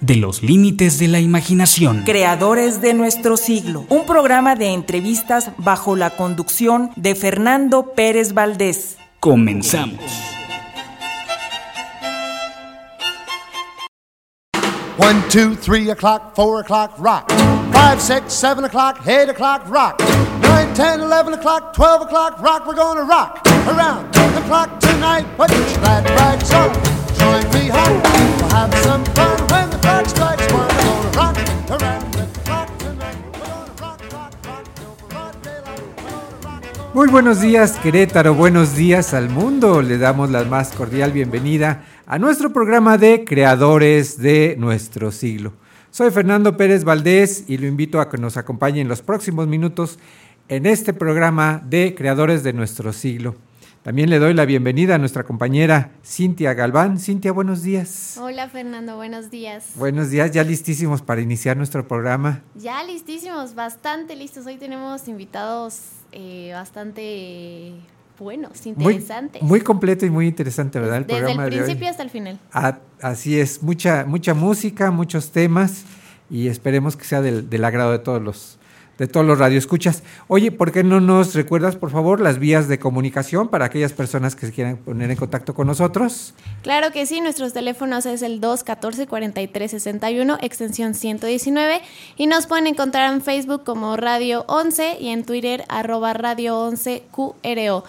de los límites de la imaginación. Creadores de nuestro siglo, un programa de entrevistas bajo la conducción de Fernando Pérez Valdés. Comenzamos. One, two, three o'clock, four o'clock, rock. Five, six, seven o'clock, eight o'clock, rock. Nine, ten, eleven o'clock, twelve o'clock, rock. We're gonna rock around the clock tonight. Put your glad rags on. Join me home. We'll have some fun Muy buenos días Querétaro, buenos días al mundo. Le damos la más cordial bienvenida a nuestro programa de Creadores de nuestro siglo. Soy Fernando Pérez Valdés y lo invito a que nos acompañe en los próximos minutos en este programa de Creadores de nuestro siglo. También le doy la bienvenida a nuestra compañera Cintia Galván. Cintia, buenos días. Hola Fernando, buenos días. Buenos días, ya listísimos para iniciar nuestro programa. Ya listísimos, bastante listos. Hoy tenemos invitados eh, bastante buenos, interesantes. muy completo y muy interesante, ¿verdad? El Desde el programa de hoy. principio hasta el final. Ah, así es, mucha, mucha música, muchos temas y esperemos que sea del, del agrado de todos los de todos los radioescuchas. Oye, ¿por qué no nos recuerdas, por favor, las vías de comunicación para aquellas personas que se quieran poner en contacto con nosotros? Claro que sí, nuestros teléfonos es el 214-4361, extensión 119, y nos pueden encontrar en Facebook como Radio 11 y en Twitter arroba Radio 11 QRO.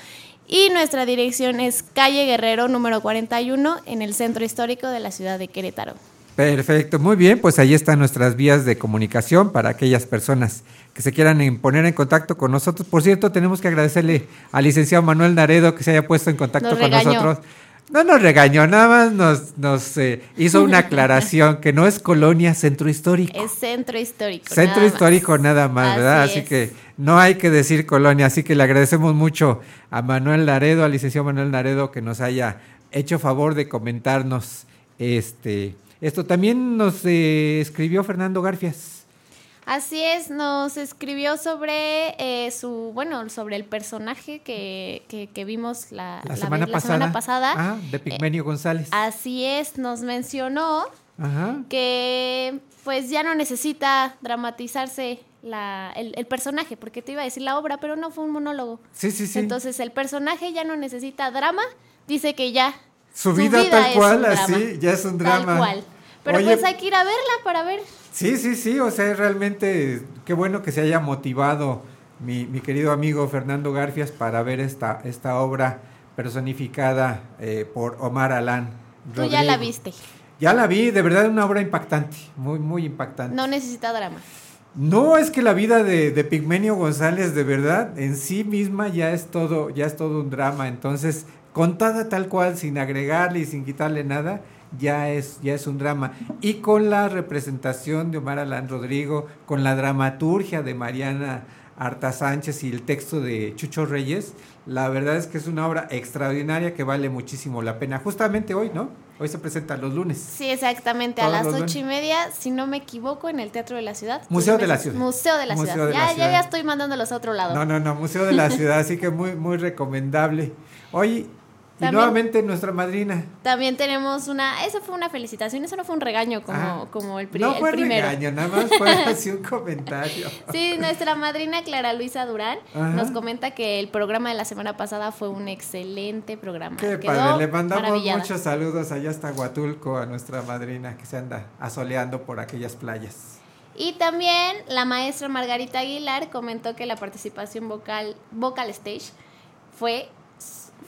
Y nuestra dirección es calle Guerrero número 41 en el centro histórico de la ciudad de Querétaro. Perfecto, muy bien, pues ahí están nuestras vías de comunicación para aquellas personas que se quieran poner en contacto con nosotros. Por cierto, tenemos que agradecerle al licenciado Manuel Naredo que se haya puesto en contacto Nos con regañó. nosotros. No nos regañó, nada más nos, nos eh, hizo una aclaración que no es colonia, centro histórico. Es centro histórico. Centro nada más. histórico nada más, ¿verdad? Así que no hay que decir colonia, así que le agradecemos mucho a Manuel Laredo, al licenciado Manuel Laredo, que nos haya hecho favor de comentarnos este esto. También nos eh, escribió Fernando Garfias. Así es, nos escribió sobre eh, su, bueno, sobre el personaje que, que, que vimos la, La, la semana, vez- la pasada, semana pasada. Ah, de Pigmenio González. Así es, nos mencionó Ajá. que pues ya no necesita dramatizarse la, el, el personaje, porque te iba a decir la obra, pero no fue un monólogo. Sí, sí, sí. Entonces el personaje ya no necesita drama, dice que ya. su vida, tal es cual, un drama. así, ya es un Tal drama. cual. Pero Oye, pues hay que ir a verla para ver. Sí, sí, sí, o sea, realmente qué bueno que se haya motivado mi, mi querido amigo Fernando Garfias para ver esta, esta obra personificada eh, por Omar Alán. Tú ya la viste. Ya la vi, de verdad una obra impactante, muy, muy impactante. No necesita drama. No, es que la vida de, de Pigmenio González, de verdad, en sí misma ya es todo, ya es todo un drama. Entonces, contada tal cual, sin agregarle y sin quitarle nada, ya es, ya es un drama. Y con la representación de Omar Alán Rodrigo, con la dramaturgia de Mariana Arta Sánchez y el texto de Chucho Reyes, la verdad es que es una obra extraordinaria que vale muchísimo la pena. Justamente hoy, ¿no? Hoy se presenta los lunes. Sí, exactamente, a las ocho y media, si no me equivoco, en el Teatro de la Ciudad. Museo de la Ciudad. Museo de la Museo Ciudad. de la ya, Ciudad. ya, ya estoy mandándolos a otro lado. No, no, no, Museo de la Ciudad, así que muy, muy recomendable. Oye, y nuevamente nuestra madrina. También tenemos una, eso fue una felicitación, eso no fue un regaño como, Ah, como el, pri- no el fue primero. regaño, nada más fue así un comentario. Sí, nuestra madrina Clara Luisa Durán Ajá. nos comenta que el programa de la semana pasada fue un excelente programa. Qué Quedó padre, le mandamos muchos saludos allá hasta Huatulco a nuestra madrina que se anda asoleando por aquellas playas. Y también la maestra Margarita Aguilar comentó que la participación vocal, vocal stage fue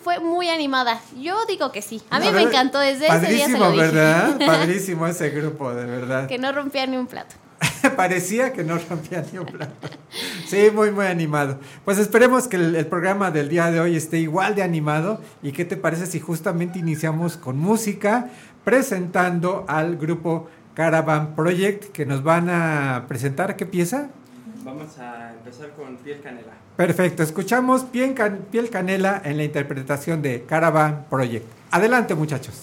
fue muy animada. Yo digo que sí. A mí me encantó desde ese día se Padrísimo, lo dije. ¿verdad? Padrísimo ese grupo, de verdad. que no rompía ni un plato. Parecía que no rompía ni un plato. Sí, muy, muy animado. Pues esperemos que el, el programa del día de hoy esté igual de animado. ¿Y qué te parece si justamente iniciamos con música presentando al grupo Caravan Project que nos van a presentar? ¿Qué pieza? Vamos a empezar con Piel Canela. Perfecto, escuchamos Piel, Can- Piel Canela en la interpretación de Caravan Project. Adelante muchachos.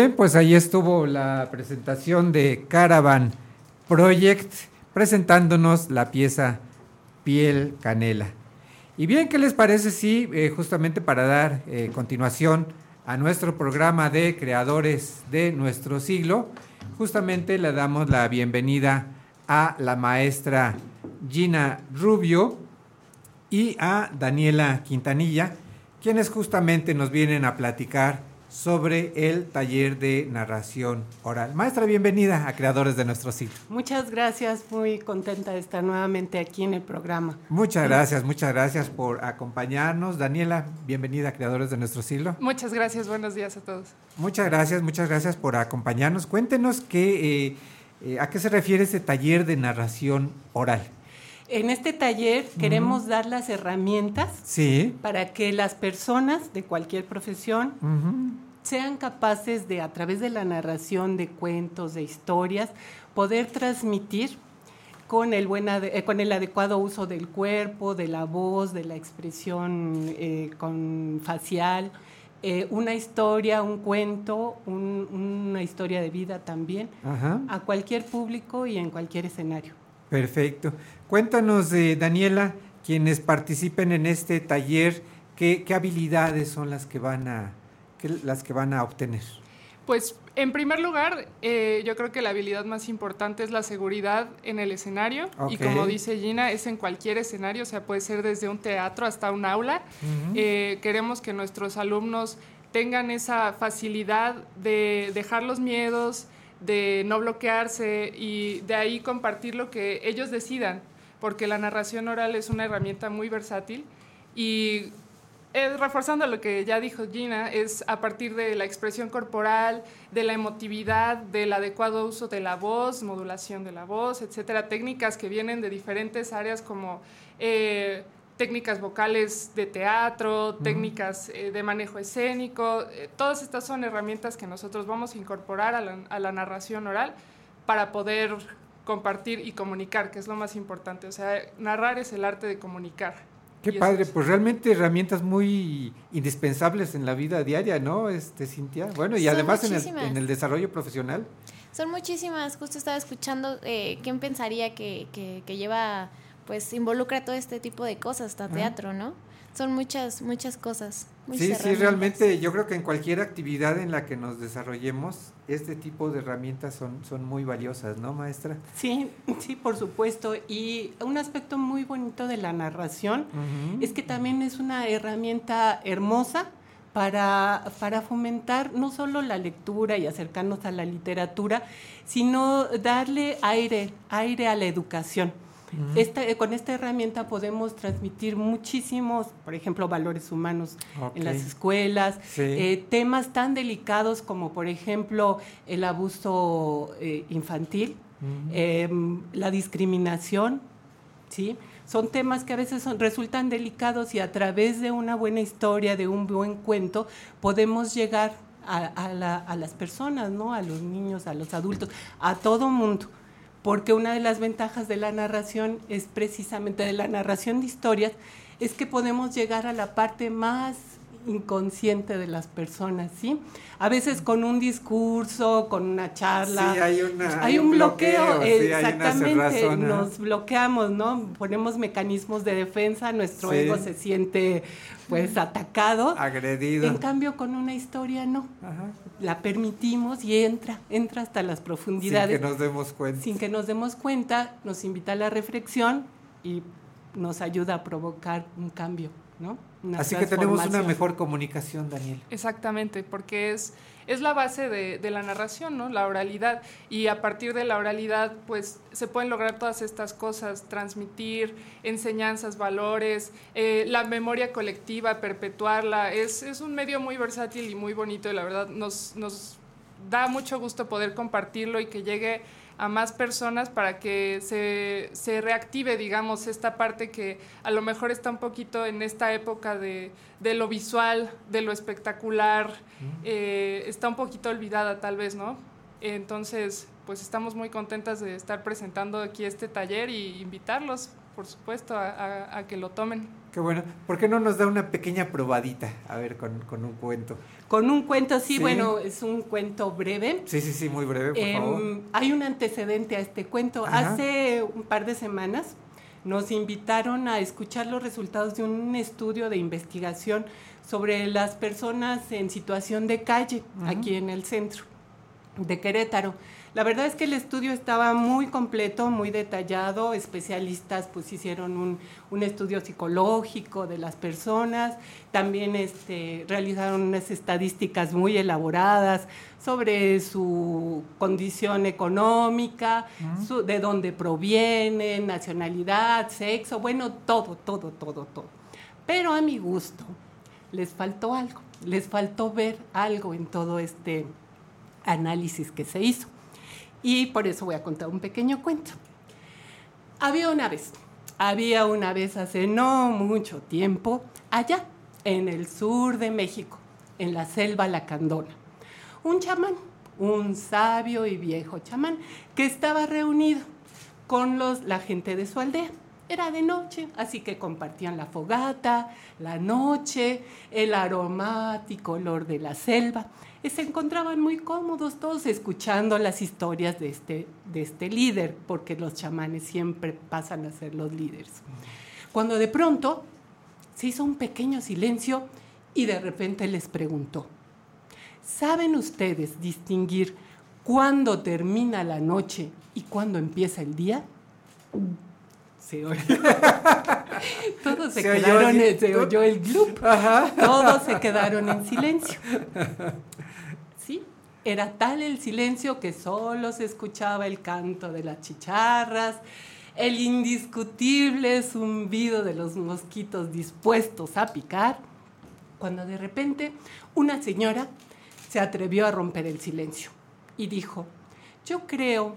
Bien, pues ahí estuvo la presentación de Caravan Project presentándonos la pieza Piel Canela. Y bien, ¿qué les parece si eh, justamente para dar eh, continuación a nuestro programa de creadores de nuestro siglo, justamente le damos la bienvenida a la maestra Gina Rubio y a Daniela Quintanilla, quienes justamente nos vienen a platicar sobre el taller de narración oral. Maestra, bienvenida a Creadores de nuestro siglo. Muchas gracias, muy contenta de estar nuevamente aquí en el programa. Muchas gracias, muchas gracias por acompañarnos. Daniela, bienvenida a Creadores de nuestro siglo. Muchas gracias, buenos días a todos. Muchas gracias, muchas gracias por acompañarnos. Cuéntenos qué, eh, eh, a qué se refiere ese taller de narración oral. En este taller queremos dar las herramientas Sí. para que las personas de cualquier profesión sean capaces de, a través de la narración de cuentos, de historias, poder transmitir con el, buen eh, con el adecuado uso del cuerpo, de la voz, de la expresión eh, con facial, eh, una historia, un cuento, un- una historia de vida también, Ajá. a cualquier público y en cualquier escenario. Perfecto. Cuéntanos, eh, Daniela, quienes participen en este taller, ¿qué, qué habilidades son las que van a, qué- las que van a obtener? Pues en primer lugar, eh, yo creo que la habilidad más importante es la seguridad en el escenario. Y como dice Gina, es en cualquier escenario, o sea, puede ser desde un teatro hasta un aula. Eh, queremos que nuestros alumnos tengan esa facilidad de dejar los miedos, de no bloquearse y de ahí compartir lo que ellos decidan, porque la narración oral es una herramienta muy versátil y eh, reforzando lo que ya dijo Gina, es a partir de la expresión corporal, de la emotividad, del adecuado uso de la voz, modulación de la voz, etcétera, técnicas que vienen de diferentes áreas como eh, técnicas vocales de teatro, técnicas eh, de manejo escénico. todas estas son herramientas que nosotros vamos a incorporar a la, a la narración oral para poder compartir y comunicar, que es lo más importante. O sea, narrar es el arte de comunicar. Qué padre, es- pues realmente herramientas muy indispensables en la vida diaria, ¿no, este Cintia? Bueno, y Son además en el, en el desarrollo profesional. Son muchísimas, justo estaba escuchando, eh, ¿quién pensaría que, que, que lleva, pues involucra todo este tipo de cosas, hasta teatro, ¿no? Son muchas, muchas cosas. muchas Sí, sí, realmente yo creo que en cualquier actividad en la que nos desarrollemos, este tipo de herramientas son, son muy valiosas, ¿no, maestra? Sí, sí, por supuesto. Y un aspecto muy bonito de la narración es que también es una herramienta hermosa para, para fomentar no solo la lectura y acercarnos a la literatura, sino darle aire, aire a la educación. Esta- eh, con esta herramienta podemos transmitir muchísimos, por ejemplo, valores humanos en las escuelas, Sí. eh, temas tan delicados como, por ejemplo, el abuso eh, infantil, em, la discriminación, ¿sí? Son temas que a veces son- resultan delicados y a través de una buena historia, de un buen cuento, podemos llegar a, a la- a las personas, ¿no? A los niños, a los adultos, a todo mundo. Porque una de las ventajas de la narración es precisamente de la narración de historias, es que podemos llegar a la parte más inconsciente de las personas, ¿sí? A veces con un discurso, con una charla. Sí, hay una- hay un bloqueo, bloqueo, sí, hay una exactamente. ajá. nos bloqueamos, ¿no? Ponemos mecanismos de defensa, nuestro Sí. ego se siente pues atacado. Agredido. En cambio, con una historia no. Ajá. La permitimos y entra, entra hasta las Sin profundidades que nos demos cuenta. sin que nos demos cuenta, nos invita a la reflexión y nos ayuda a provocar un cambio, ¿no? Una Así que tenemos una mejor comunicación, Daniel. Exactamente, porque es, es la base de, de la narración, ¿no? La oralidad. Y a partir de la oralidad, pues se pueden lograr todas estas cosas, transmitir enseñanzas, valores, eh, la memoria colectiva, perpetuarla. Es, es un medio muy versátil y muy bonito, y la verdad nos, nos da mucho gusto poder compartirlo y que llegue a más personas para que se, se reactive, digamos, esta parte que a lo mejor está un poquito en esta época de, de lo visual, de lo espectacular, eh, está un poquito olvidada tal vez, ¿no? Entonces, pues estamos muy contentas de estar presentando aquí este taller y invitarlos, por supuesto, a, a- a que lo tomen. Qué bueno. ¿Por qué no nos da una pequeña probadita? A ver, con, con un cuento. Con un cuento, sí, Sí. bueno, es un cuento breve. Sí, sí, sí, muy breve, por Em, favor. hay un antecedente a este cuento. Ajá. Hace un par de semanas nos invitaron a escuchar los resultados de un estudio de investigación sobre las personas en situación de calle aquí en el centro de Querétaro. La verdad es que el estudio estaba muy completo, muy detallado. Especialistas pues hicieron un, un estudio psicológico de las personas. También este, realizaron unas estadísticas muy elaboradas sobre su condición económica, su- de dónde provienen, nacionalidad, sexo, bueno, todo, todo, todo, todo. Pero a mi gusto les faltó algo, les faltó ver algo en todo este análisis que se hizo. Y por eso voy a contar un pequeño cuento. Había una vez, había una vez hace no mucho tiempo, allá en el sur de México, en la selva lacandona, un chamán, un sabio y viejo chamán, que estaba reunido con los, la gente de su aldea. Era de noche, así que compartían la fogata, la noche, el aromático olor de la selva. Y se encontraban muy cómodos todos escuchando las historias de este, de este líder, porque los chamanes siempre pasan a ser los líderes. Cuando de pronto se hizo un pequeño silencio y de repente les preguntó, ¿saben ustedes distinguir cuándo termina la noche y cuándo empieza el día? Se oyó. Todos se, Se oyó así. se oyó el gloop. Ajá. Todos se quedaron en silencio. Era tal el silencio que solo se escuchaba el canto de las chicharras, el indiscutible zumbido de los mosquitos dispuestos a picar, cuando de repente una señora se atrevió a romper el silencio y dijo, yo creo,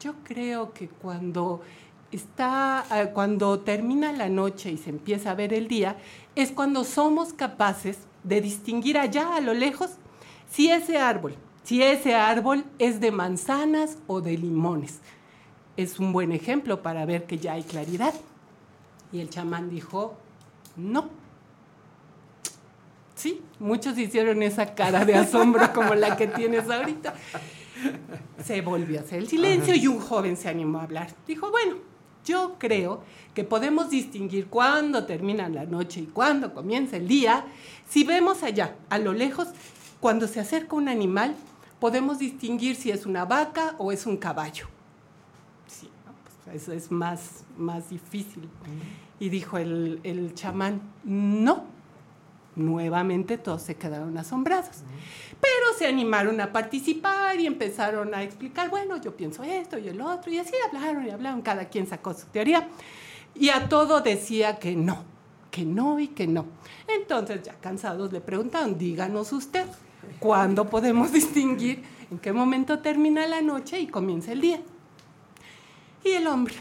yo creo que cuando está, eh, cuando termina la noche y se empieza a ver el día, es cuando somos capaces de distinguir allá a lo lejos si ese árbol, si ese árbol es de manzanas o de limones. Es un buen ejemplo para ver que ya hay claridad. Y el chamán dijo, no. Sí, muchos hicieron esa cara de asombro como la que tienes ahorita. Se volvió a hacer el silencio y un joven se animó a hablar. Dijo, bueno, yo creo que podemos distinguir cuándo termina la noche y cuándo comienza el día. Si vemos allá, a lo lejos, cuando se acerca un animal, podemos distinguir si es una vaca o es un caballo. Sí, ¿no? Pues eso es más, más difícil. Y dijo el, el chamán, no. Nuevamente todos se quedaron asombrados. Pero se animaron a participar y empezaron a explicar, bueno, yo pienso esto y el otro, y así hablaron y hablaron, cada quien sacó su teoría. Y a todo decía que no, que no y que no. Entonces, ya cansados, le preguntaron, díganos usted, ¿cuándo podemos distinguir en qué momento termina la noche y comienza el día? Y el hombre,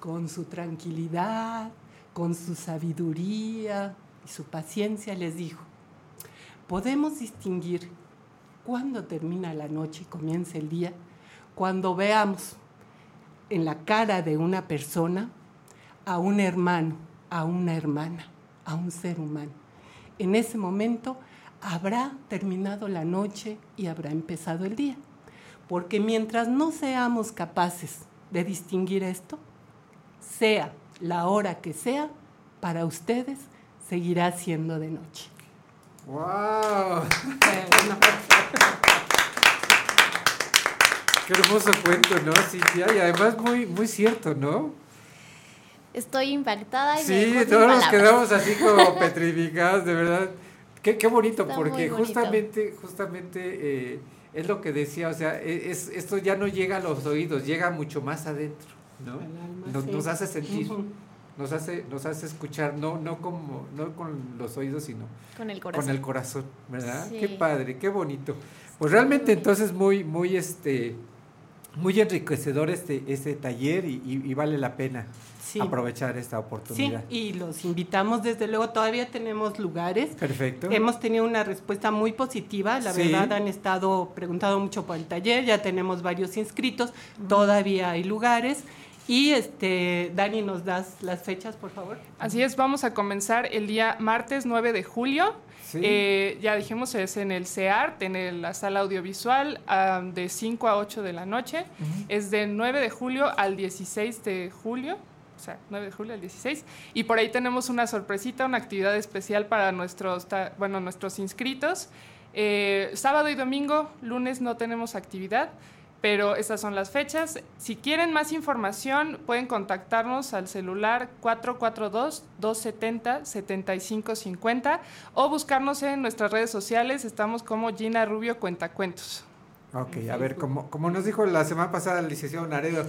con su tranquilidad, con su sabiduría y su paciencia, les dijo, podemos distinguir cuándo termina la noche y comienza el día cuando veamos en la cara de una persona a un hermano, a una hermana, a un ser humano. En ese momento habrá terminado la noche y habrá empezado el día. Porque mientras no seamos capaces de distinguir esto, sea la hora que sea, para ustedes seguirá siendo de noche. ¡Wow! Bueno, Qué hermoso cuento, ¿no, Cintia? Y además muy, muy cierto, ¿no? Estoy impactada y Sí, todos nos quedamos así como petrificados, de verdad. Qué, qué bonito, Está porque bonito. justamente, justamente eh, es lo que decía, o sea, e- es, esto ya no llega a los oídos, llega mucho más adentro, ¿no? Al alma, Nos, sí. nos hace sentir, nos hace, nos hace escuchar, no, no como, no con los oídos, sino Con el corazón. con el corazón, ¿verdad? Sí. Qué padre, qué bonito. Pues realmente entonces muy, muy este, muy enriquecedor este, este taller y, y- y vale la pena Sí. aprovechar esta Sí, oportunidad. y los invitamos, desde luego, todavía tenemos lugares. Perfecto. Hemos tenido una respuesta muy positiva, la Sí. verdad han estado preguntando mucho por el taller, ya tenemos varios inscritos, todavía hay lugares. Y este, Dani, ¿nos das las fechas, por favor? Así es, vamos a comenzar el día martes 9 de julio. Sí. Eh, ya dijimos, es en el CEART, en el- la sala audiovisual, ah, de 5 a 8 de la noche. Es del 9 de julio al 16 de julio. O sea, 9 de julio al 16. Y por ahí tenemos una sorpresita, una actividad especial para nuestros, bueno, nuestros inscritos. Eh, sábado y domingo, lunes no tenemos actividad, pero estas son las fechas. Si quieren más información, pueden contactarnos al celular 442-270-7550 o buscarnos en nuestras redes sociales. Estamos como Gina Rubio Cuentacuentos. Ok, a ver, como, como nos dijo la semana pasada el licenciado Naredo,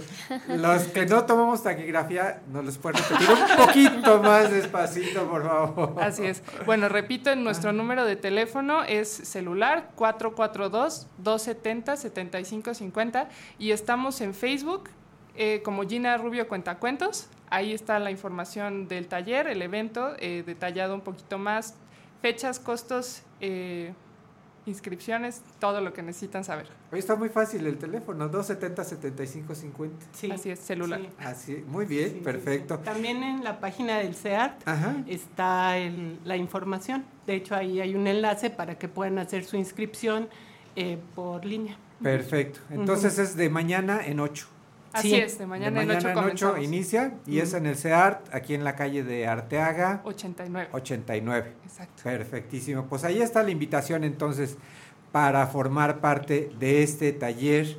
los que no tomamos taquigrafía, nos los pueden repetir un poquito más despacito, por favor. Así es. Bueno, repito, nuestro número de teléfono es celular 442-270-7550 y estamos en Facebook eh, como Gina Rubio Cuentacuentos. Ahí está la información del taller, el evento, eh, detallado un poquito más, fechas, costos, eh, inscripciones, todo lo que necesitan saber. Hoy está muy fácil el teléfono, 270-7550. Sí. Así es, celular. Sí. Así, muy bien, Sí, perfecto. sí. También en la página del CEART Ajá. está el- la información. De hecho, ahí hay un enlace para que puedan hacer su inscripción eh, por línea. Perfecto. Entonces es de mañana en 8. Así Sí. es, de mañana, De en 8 mañana en ocho comenzamos. inicia y es en el CEART, aquí en la calle de Arteaga 89. 89. Exacto. Perfectísimo. Pues ahí está la invitación entonces para formar parte de este taller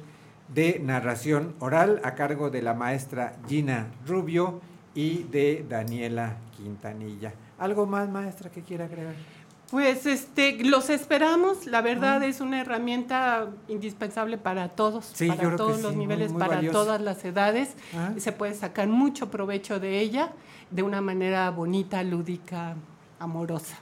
de narración oral a cargo de la maestra Gina Rubio y de Daniela Quintanilla. ¿Algo más, maestra, que quiera agregar? Pues este, los esperamos. La verdad es una herramienta indispensable para todos, Sí, para todos los niveles, muy para todas las edades. Ah. Se puede sacar mucho provecho de ella de una manera bonita, lúdica, amorosa.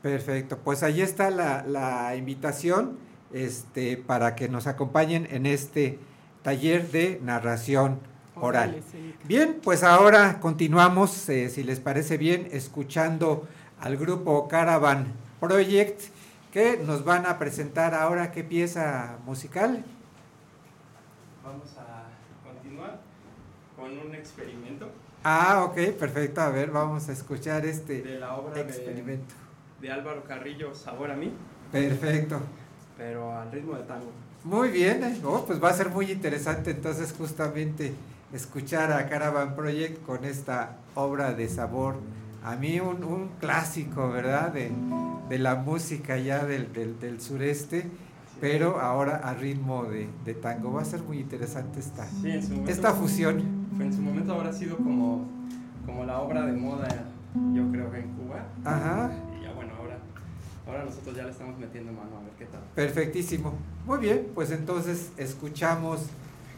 Perfecto, pues ahí está la, la invitación este, para que nos acompañen en este taller de narración oral. Sí. Bien, pues ahora continuamos, eh, si les parece bien, escuchando al grupo Caravan Project que nos van a presentar ahora qué pieza musical. Vamos a continuar con un experimento Ah, ok, perfecto. A ver, vamos a escuchar este de la obra de, experimento. de Álvaro Carrillo, Sabor a mí, Perfecto. pero al ritmo de tango. Muy bien, eh. Oh, pues va a ser muy interesante entonces justamente escuchar a Caravan Project con esta obra de sabor. A mí un, un clásico, ¿verdad? De, de la música ya del, del, del sureste, pero ahora a ritmo de, de tango. Va a ser muy interesante esta, Sí, en su momento, esta fusión. En su momento habrá sido como, como la obra de moda, yo creo que en Cuba. Ajá, Y ya bueno, ahora, ahora nosotros ya le estamos metiendo mano a ver qué tal. perfectísimo. Muy bien, pues entonces escuchamos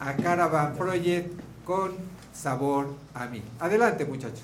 a Caravan Project con sabor a mí. Adelante muchachos.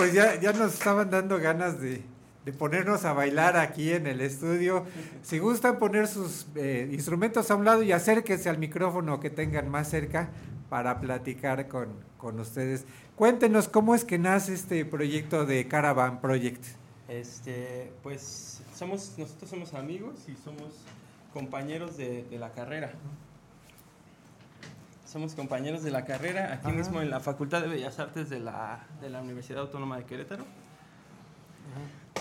Pues ya, ya nos estaban dando ganas de, de ponernos a bailar aquí en el estudio. Si gustan poner sus eh, instrumentos a un lado y acérquense al micrófono que tengan más cerca para platicar con, con ustedes. Cuéntenos cómo es que nace este proyecto de Caravan Project. Este, pues somos, nosotros somos amigos y somos compañeros de, de la carrera. Somos compañeros de la carrera aquí Ajá. mismo en la Facultad de Bellas Artes de la, de la Universidad Autónoma de Querétaro.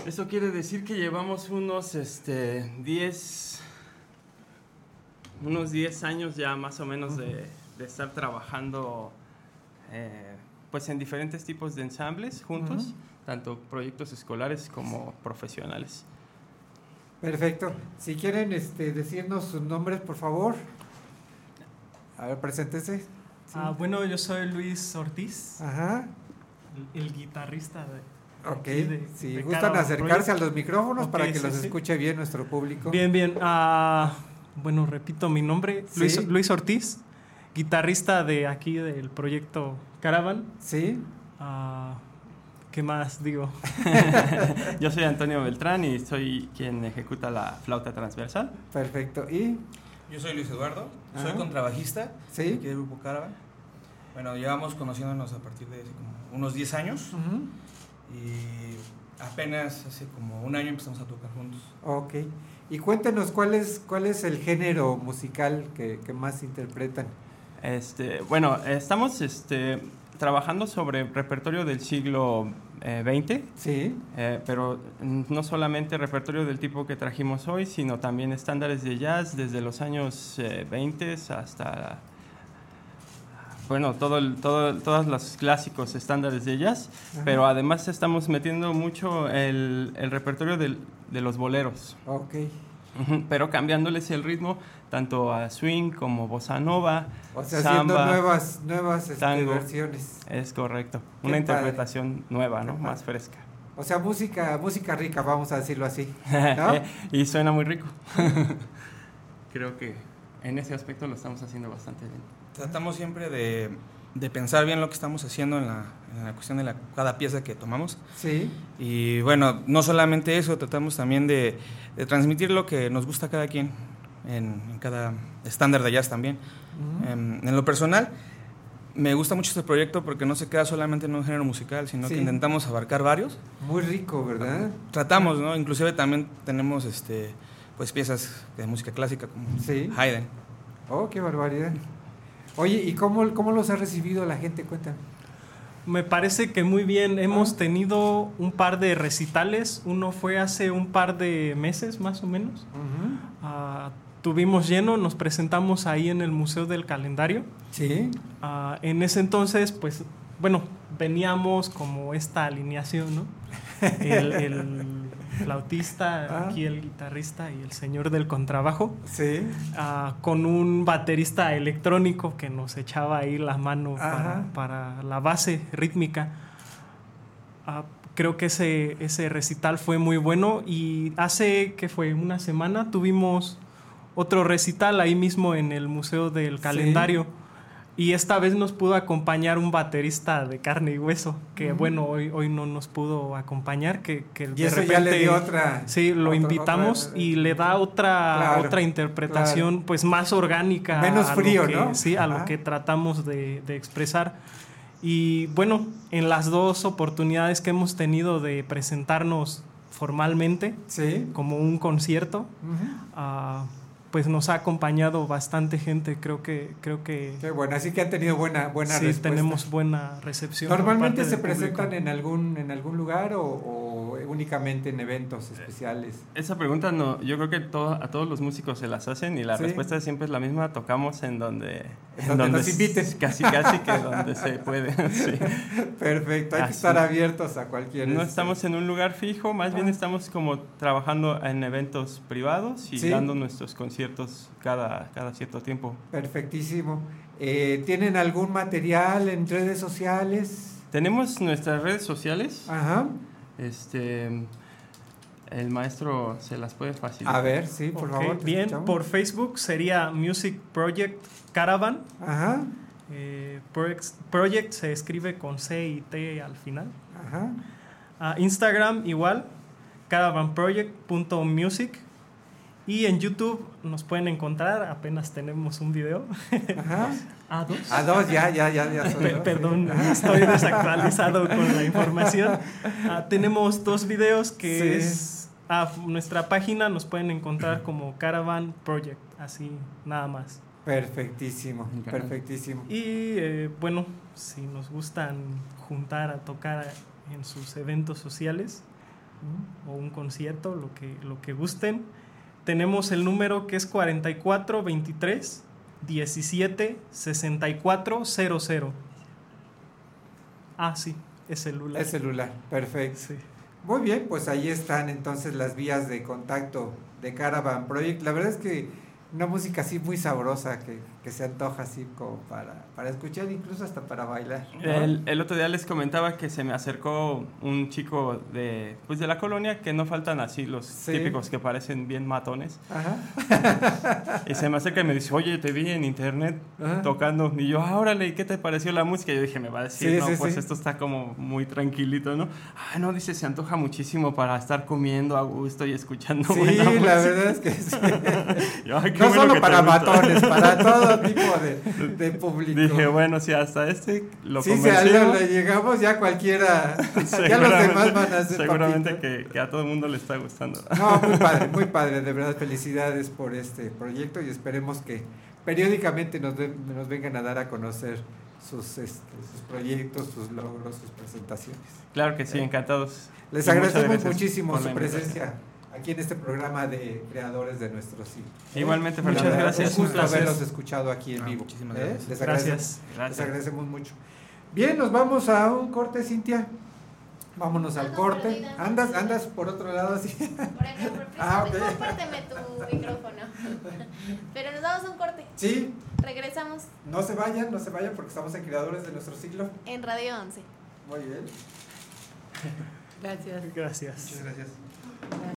Eso quiere decir que llevamos unos este, 10, unos 10 años ya más o menos de, de estar trabajando eh, pues en diferentes tipos de ensambles juntos, tanto proyectos escolares como profesionales. Perfecto. Si quieren este, decirnos sus nombres, por favor. A ver, preséntese. Ah, bueno, yo soy Luis Ortiz, Ajá. el, el guitarrista de... Ok. aquí de- si de gustan acercarse a los micrófonos para que sí, los sí. escuche bien nuestro público. Bien, bien. ah, bueno, repito mi nombre, Sí. Luis, Luis Ortiz, guitarrista de aquí del proyecto Caravan. Sí. Ah, ¿Qué más digo? Yo soy Antonio Beltrán y soy quien ejecuta la flauta transversal. Perfecto. ¿Y? Yo soy Luis Eduardo, soy contrabajista Sí. de aquí del grupo Caravan. Bueno, llevamos conociéndonos a partir de hace como unos 10 años y apenas hace como un año empezamos a tocar juntos. Ok. Y cuéntenos cuál es, cuál es el género musical que, que más interpretan. Este, bueno, estamos este, trabajando sobre repertorio del siglo eh, XX, Sí. eh, pero no solamente repertorio del tipo que trajimos hoy, sino también estándares de jazz desde los años eh, 20 hasta, bueno, todo el- todo, todos los clásicos estándares de jazz, Ajá. pero además estamos metiendo mucho el, el repertorio del- de los boleros. Ok. Pero cambiándoles el ritmo tanto a swing como bossa nova, O sea, haciendo samba. nuevas, nuevas este, tango. versiones. Es correcto, Qué una padre. interpretación nueva, ¿no? Más fresca. O sea, música, música rica, vamos a decirlo así. ¿no? y suena muy rico. Creo que en ese aspecto lo estamos haciendo bastante bien. Tratamos siempre de, de pensar bien lo que estamos haciendo en la, en la cuestión de la, cada pieza que tomamos. Sí. Y bueno, no solamente eso, tratamos también de, de transmitir lo que nos gusta a cada quien en, en cada estándar de jazz también. Em, en lo personal, me gusta mucho este proyecto porque no se queda solamente en un género musical, sino Sí. que intentamos abarcar varios. Muy rico, ¿verdad? Tratamos, ¿no? Inclusive también tenemos este, pues piezas de música clásica como Sí. Haydn. Oh, qué barbaridad. Oye, ¿y cómo, cómo los ha recibido la gente? Cuéntame. Me parece que muy bien. Hemos tenido un par de recitales. Uno fue hace un par de meses, más o menos. Ah, tuvimos lleno, nos presentamos ahí en el Museo del Calendario. Sí. Ah, en ese entonces, pues, bueno, veníamos como esta alineación, ¿no? El, el flautista, Ah. aquí el guitarrista y el señor del contrabajo, Sí. ah, con un baterista electrónico que nos echaba ahí la mano para, para la base rítmica. Ah, creo que ese, ese recital fue muy bueno y hace que fue una semana tuvimos otro recital ahí mismo en el Museo del Sí. Y esta vez nos pudo acompañar un baterista de carne y hueso, que bueno, hoy, hoy no nos pudo acompañar, que, que Y de eso ya repente... le dio otra. Sí, lo otro- invitamos otra- y le da otra, Claro, otra interpretación pues más orgánica. Menos frío, que- ¿no? Sí, a Ajá. lo que tratamos de, de expresar. Y bueno, en las dos oportunidades que hemos tenido de presentarnos formalmente, Sí. como un concierto, pues nos ha acompañado bastante gente, creo que... Creo que Qué bueno, así que han tenido buena, buena sí, respuesta. tenemos buena recepción. ¿Normalmente se público. presentan en algún, en algún lugar o, o únicamente en eventos especiales? Esa pregunta no, yo creo que to- a todos los músicos se las hacen y la Sí. respuesta siempre es la misma, tocamos en donde, En donde nos inviten. Casi, casi que donde se puede. sí. Perfecto, hay que estar abiertos a cualquier... No este, estamos en un lugar fijo, más bien Ah. estamos como trabajando en eventos privados y Sí. dando nuestros conciertos cada, cada cierto tiempo. Perfectísimo. Eh, ¿Tienen algún material en redes sociales? Tenemos nuestras redes sociales. Ajá. Este, el maestro se las puede facilitar. A ver, sí, por favor. Bien, escuchamos. por Facebook sería Music Project Caravan. Ajá, Eh, project, project se escribe con C y T al final. ajá. Ah, Instagram igual, caravanproject.music. Y en YouTube nos pueden encontrar, apenas tenemos un video. Ajá. A dos. A dos, ya, ya, ya. ya ¿no? Perdón, Sí. estoy desactualizado con la información. Ah, tenemos dos videos que Sí. es a nuestra página, nos pueden encontrar como Caravan Project, así nada más. Perfectísimo, perfectísimo. Y eh, bueno, si nos gustan juntar a tocar en sus eventos sociales o un concierto, lo que, lo que gusten, tenemos el número que es 4423 17 64 00. Ah, sí, es celular. Es celular, perfecto. Sí. Muy bien, pues ahí están entonces las vías de contacto de Caravan Project. La verdad es que una música así muy sabrosa que, que se antoja así como para, para escuchar, incluso hasta para bailar. ¿no? El, el otro día les comentaba que se me acercó un chico de, pues de la colonia, que no faltan así los Sí. típicos que parecen bien matones. Ajá. Y se me acerca y me dice, oye, te vi en internet Ajá. tocando. Y yo, ah, órale, ¿y qué te pareció la música? Y yo dije, me va a decir, Sí, no, sí, pues esto está como muy tranquilito, ¿no? Ah, no, dice, se antoja muchísimo para estar comiendo a gusto y escuchando Sí, buena la música". verdad es que sí. Yo, "Ay, qué No bueno solo para gusta". matones, para todo tipo de, de público. Dije, bueno, si hasta este lo Sí, si algo le llegamos, ya cualquiera, ya los demás van a ser Seguramente que, que a todo el mundo le está gustando. No, muy padre, muy padre, de verdad felicidades por este proyecto y esperemos que periódicamente nos, ven- nos vengan a dar a conocer sus, este, sus proyectos, sus logros, sus presentaciones. Claro que sí, Eh, encantados. Les agradecemos muchísimo su presencia aquí en este programa de creadores de nuestro siglo. Igualmente, La muchas gracias. Es un gusto haberlos escuchado aquí en Ah, vivo. muchísimas ¿eh? gracias. Les Gracias. agradecemos, les agradecemos mucho. Bien, nos vamos a un corte, Cintia. Vámonos al corte. Andas, andas por otro lado así. Por acá, por Ah, ok. Compárteme tu micrófono. Pero nos vamos a un corte. Sí, Regresamos no se vayan, no se vayan porque estamos en creadores de nuestro siglo. en Radio 11. Muy bien. Gracias. Gracias. Muchas gracias.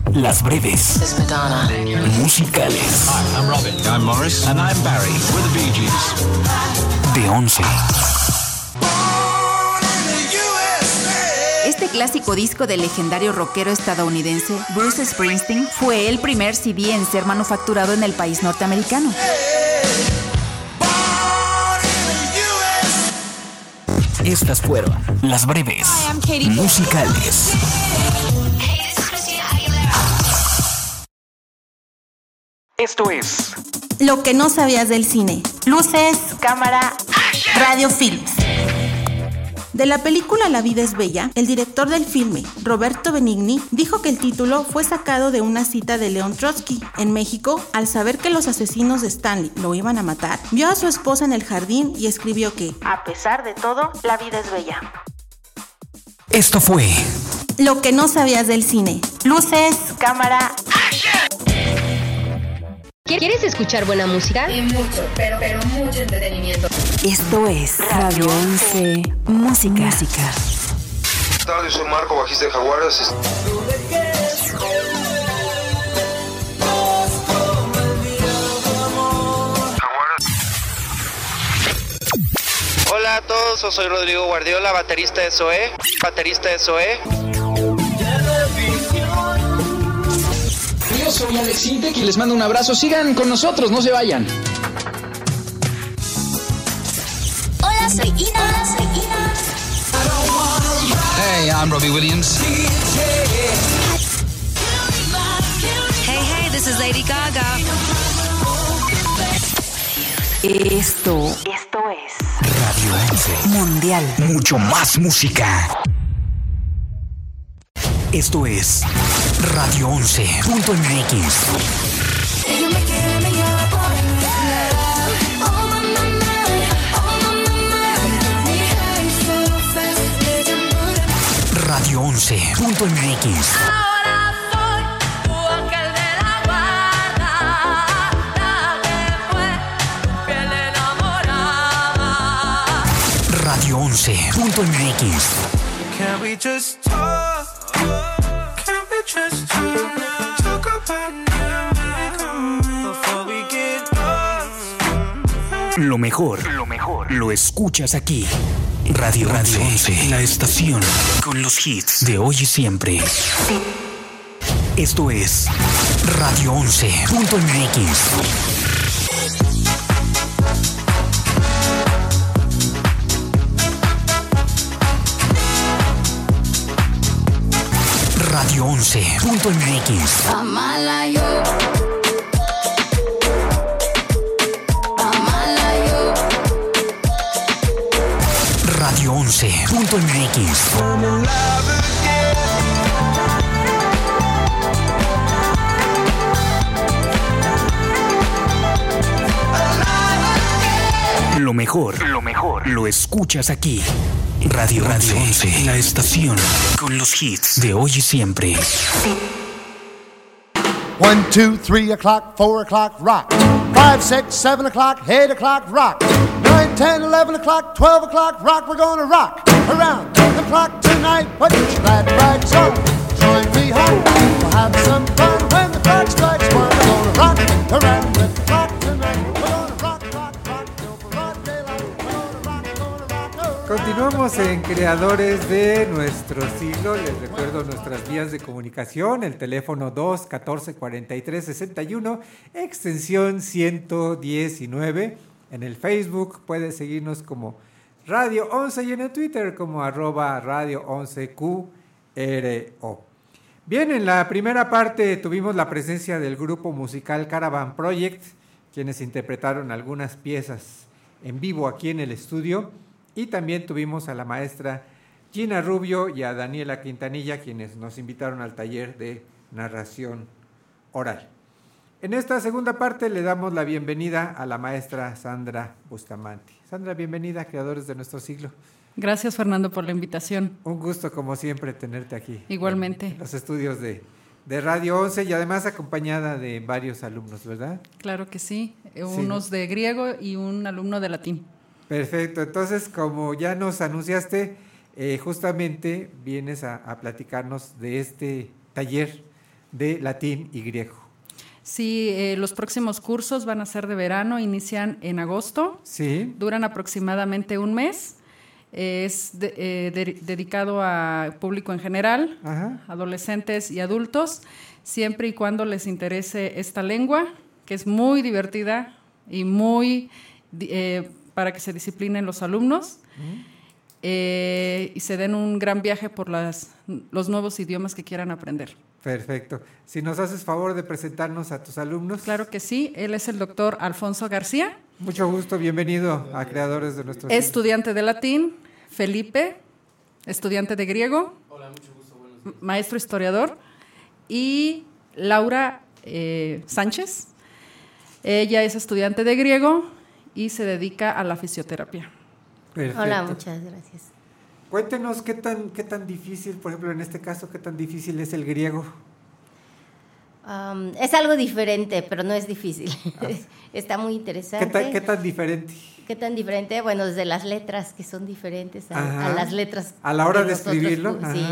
las breves musicales I'm Robin. I'm Morris. And I'm Barry. We're the Bee Gees. de 11. Este clásico disco del legendario rockero estadounidense Bruce Springsteen fue el primer CD en ser manufacturado en el país norteamericano. Estas fueron las breves musicales. Esto es Lo que no sabías del cine. Luces, cámara, radio films. De la película La vida es bella, el director del filme, Roberto Benigni, dijo que el título fue sacado de una cita de León Trotsky. En México, al saber que los asesinos de Stanley lo iban a matar, vio a su esposa en el jardín y escribió que, a pesar de todo, la vida es bella. Esto fue Lo que no sabías del cine. Luces, cámara, ¿Quieres escuchar buena música? Y mucho, pero, pero mucho entretenimiento. Esto es Radio 11 Música. Música. tardes, soy Marco, bajista de Jaguares. Hola a todos, soy Rodrigo Guardiola, baterista de Zoé, baterista de Zoé. Yo soy Alex Intec y les mando un abrazo. Sigan con nosotros, no se vayan. Hola, soy Ina. Hola, soy Ina. Hey, I'm Robbie Williams. Hey, hey, this is Lady Gaga. Esto, esto es Radio Radio 11. Mundial. Mucho más música. Esto es Radio 11.mx. Radio 11.mx. Ahora soy tu ángel de la guarda, la que fue tu fiel enamorada. Radio 11.mx. Lo mejor, lo mejor, lo escuchas aquí. Radio Radio 11, la estación con los hits de hoy y siempre. Esto es Radio 11.mx. 11.mx. Amala yo. Amala yo. Radio 11.mx. Lo mejor, lo mejor, lo escuchas aquí. Radio Radio 11, la estación con los hits de hoy y siempre. One, two, three o'clock, four o'clock, rock. Five, six, seven o'clock, eight o'clock, rock. Nine, ten, eleven o'clock, twelve o'clock, rock. We're gonna rock around the clock tonight. Put your glad rags on, join me home. We'll have some fun when the clock strikes one. We're gonna rock around the clock Continuamos en Creadores de nuestro siglo. Les recuerdo nuestras vías de comunicación, el teléfono 2 14 43 61, extensión 119. En el Facebook puedes seguirnos como Radio 11 y en el Twitter como arroba Radio 11QRO. Bien, en la primera parte tuvimos la presencia del grupo musical Caravan Project, quienes interpretaron algunas piezas en vivo aquí en el estudio. Y también tuvimos a la maestra Gina Rubio y a Daniela Quintanilla, quienes nos invitaron al taller de narración oral. En esta segunda parte le damos la bienvenida a la maestra Sandra Bustamante. Sandra, bienvenida, creadores de nuestro siglo. Gracias, Fernando, por la invitación. Un gusto, como siempre, tenerte aquí. Igualmente. En los estudios de, de Radio 11 y además acompañada de varios alumnos, ¿verdad? Claro que sí. Unos de griego y un alumno de latín. Perfecto. Entonces, como ya nos anunciaste, eh, justamente vienes a, a platicarnos de este taller de latín y griego. Sí, eh, los próximos cursos van a ser de verano, inician en agosto, Sí. duran aproximadamente un mes. Es de- eh, de- dedicado a público en general, Ajá. adolescentes y adultos, siempre y cuando les interese esta lengua, que es muy divertida y muy eh, para que se disciplinen los alumnos eh, y se den un gran viaje por las, los nuevos idiomas que quieran aprender. Perfecto. Si nos haces favor de presentarnos a tus alumnos. Claro que sí, él es el doctor Alfonso García, Mucho gusto, bienvenido a Creadores de nuestro estudiante de latín, Felipe, estudiante de griego, maestro historiador, y Laura eh, Sánchez. Ella es estudiante de griego y se dedica a la fisioterapia. Perfecto. Hola, muchas gracias. Cuéntenos qué tan, qué tan difícil, por ejemplo, en este caso, qué tan difícil es el griego. Am, es algo diferente, pero no es difícil. Está muy ¿Qué interesante. tan, qué tan diferente? ¿Qué tan diferente? Bueno, desde las letras que son diferentes a, a las letras. A la hora de nosotros, escribirlo. Sí,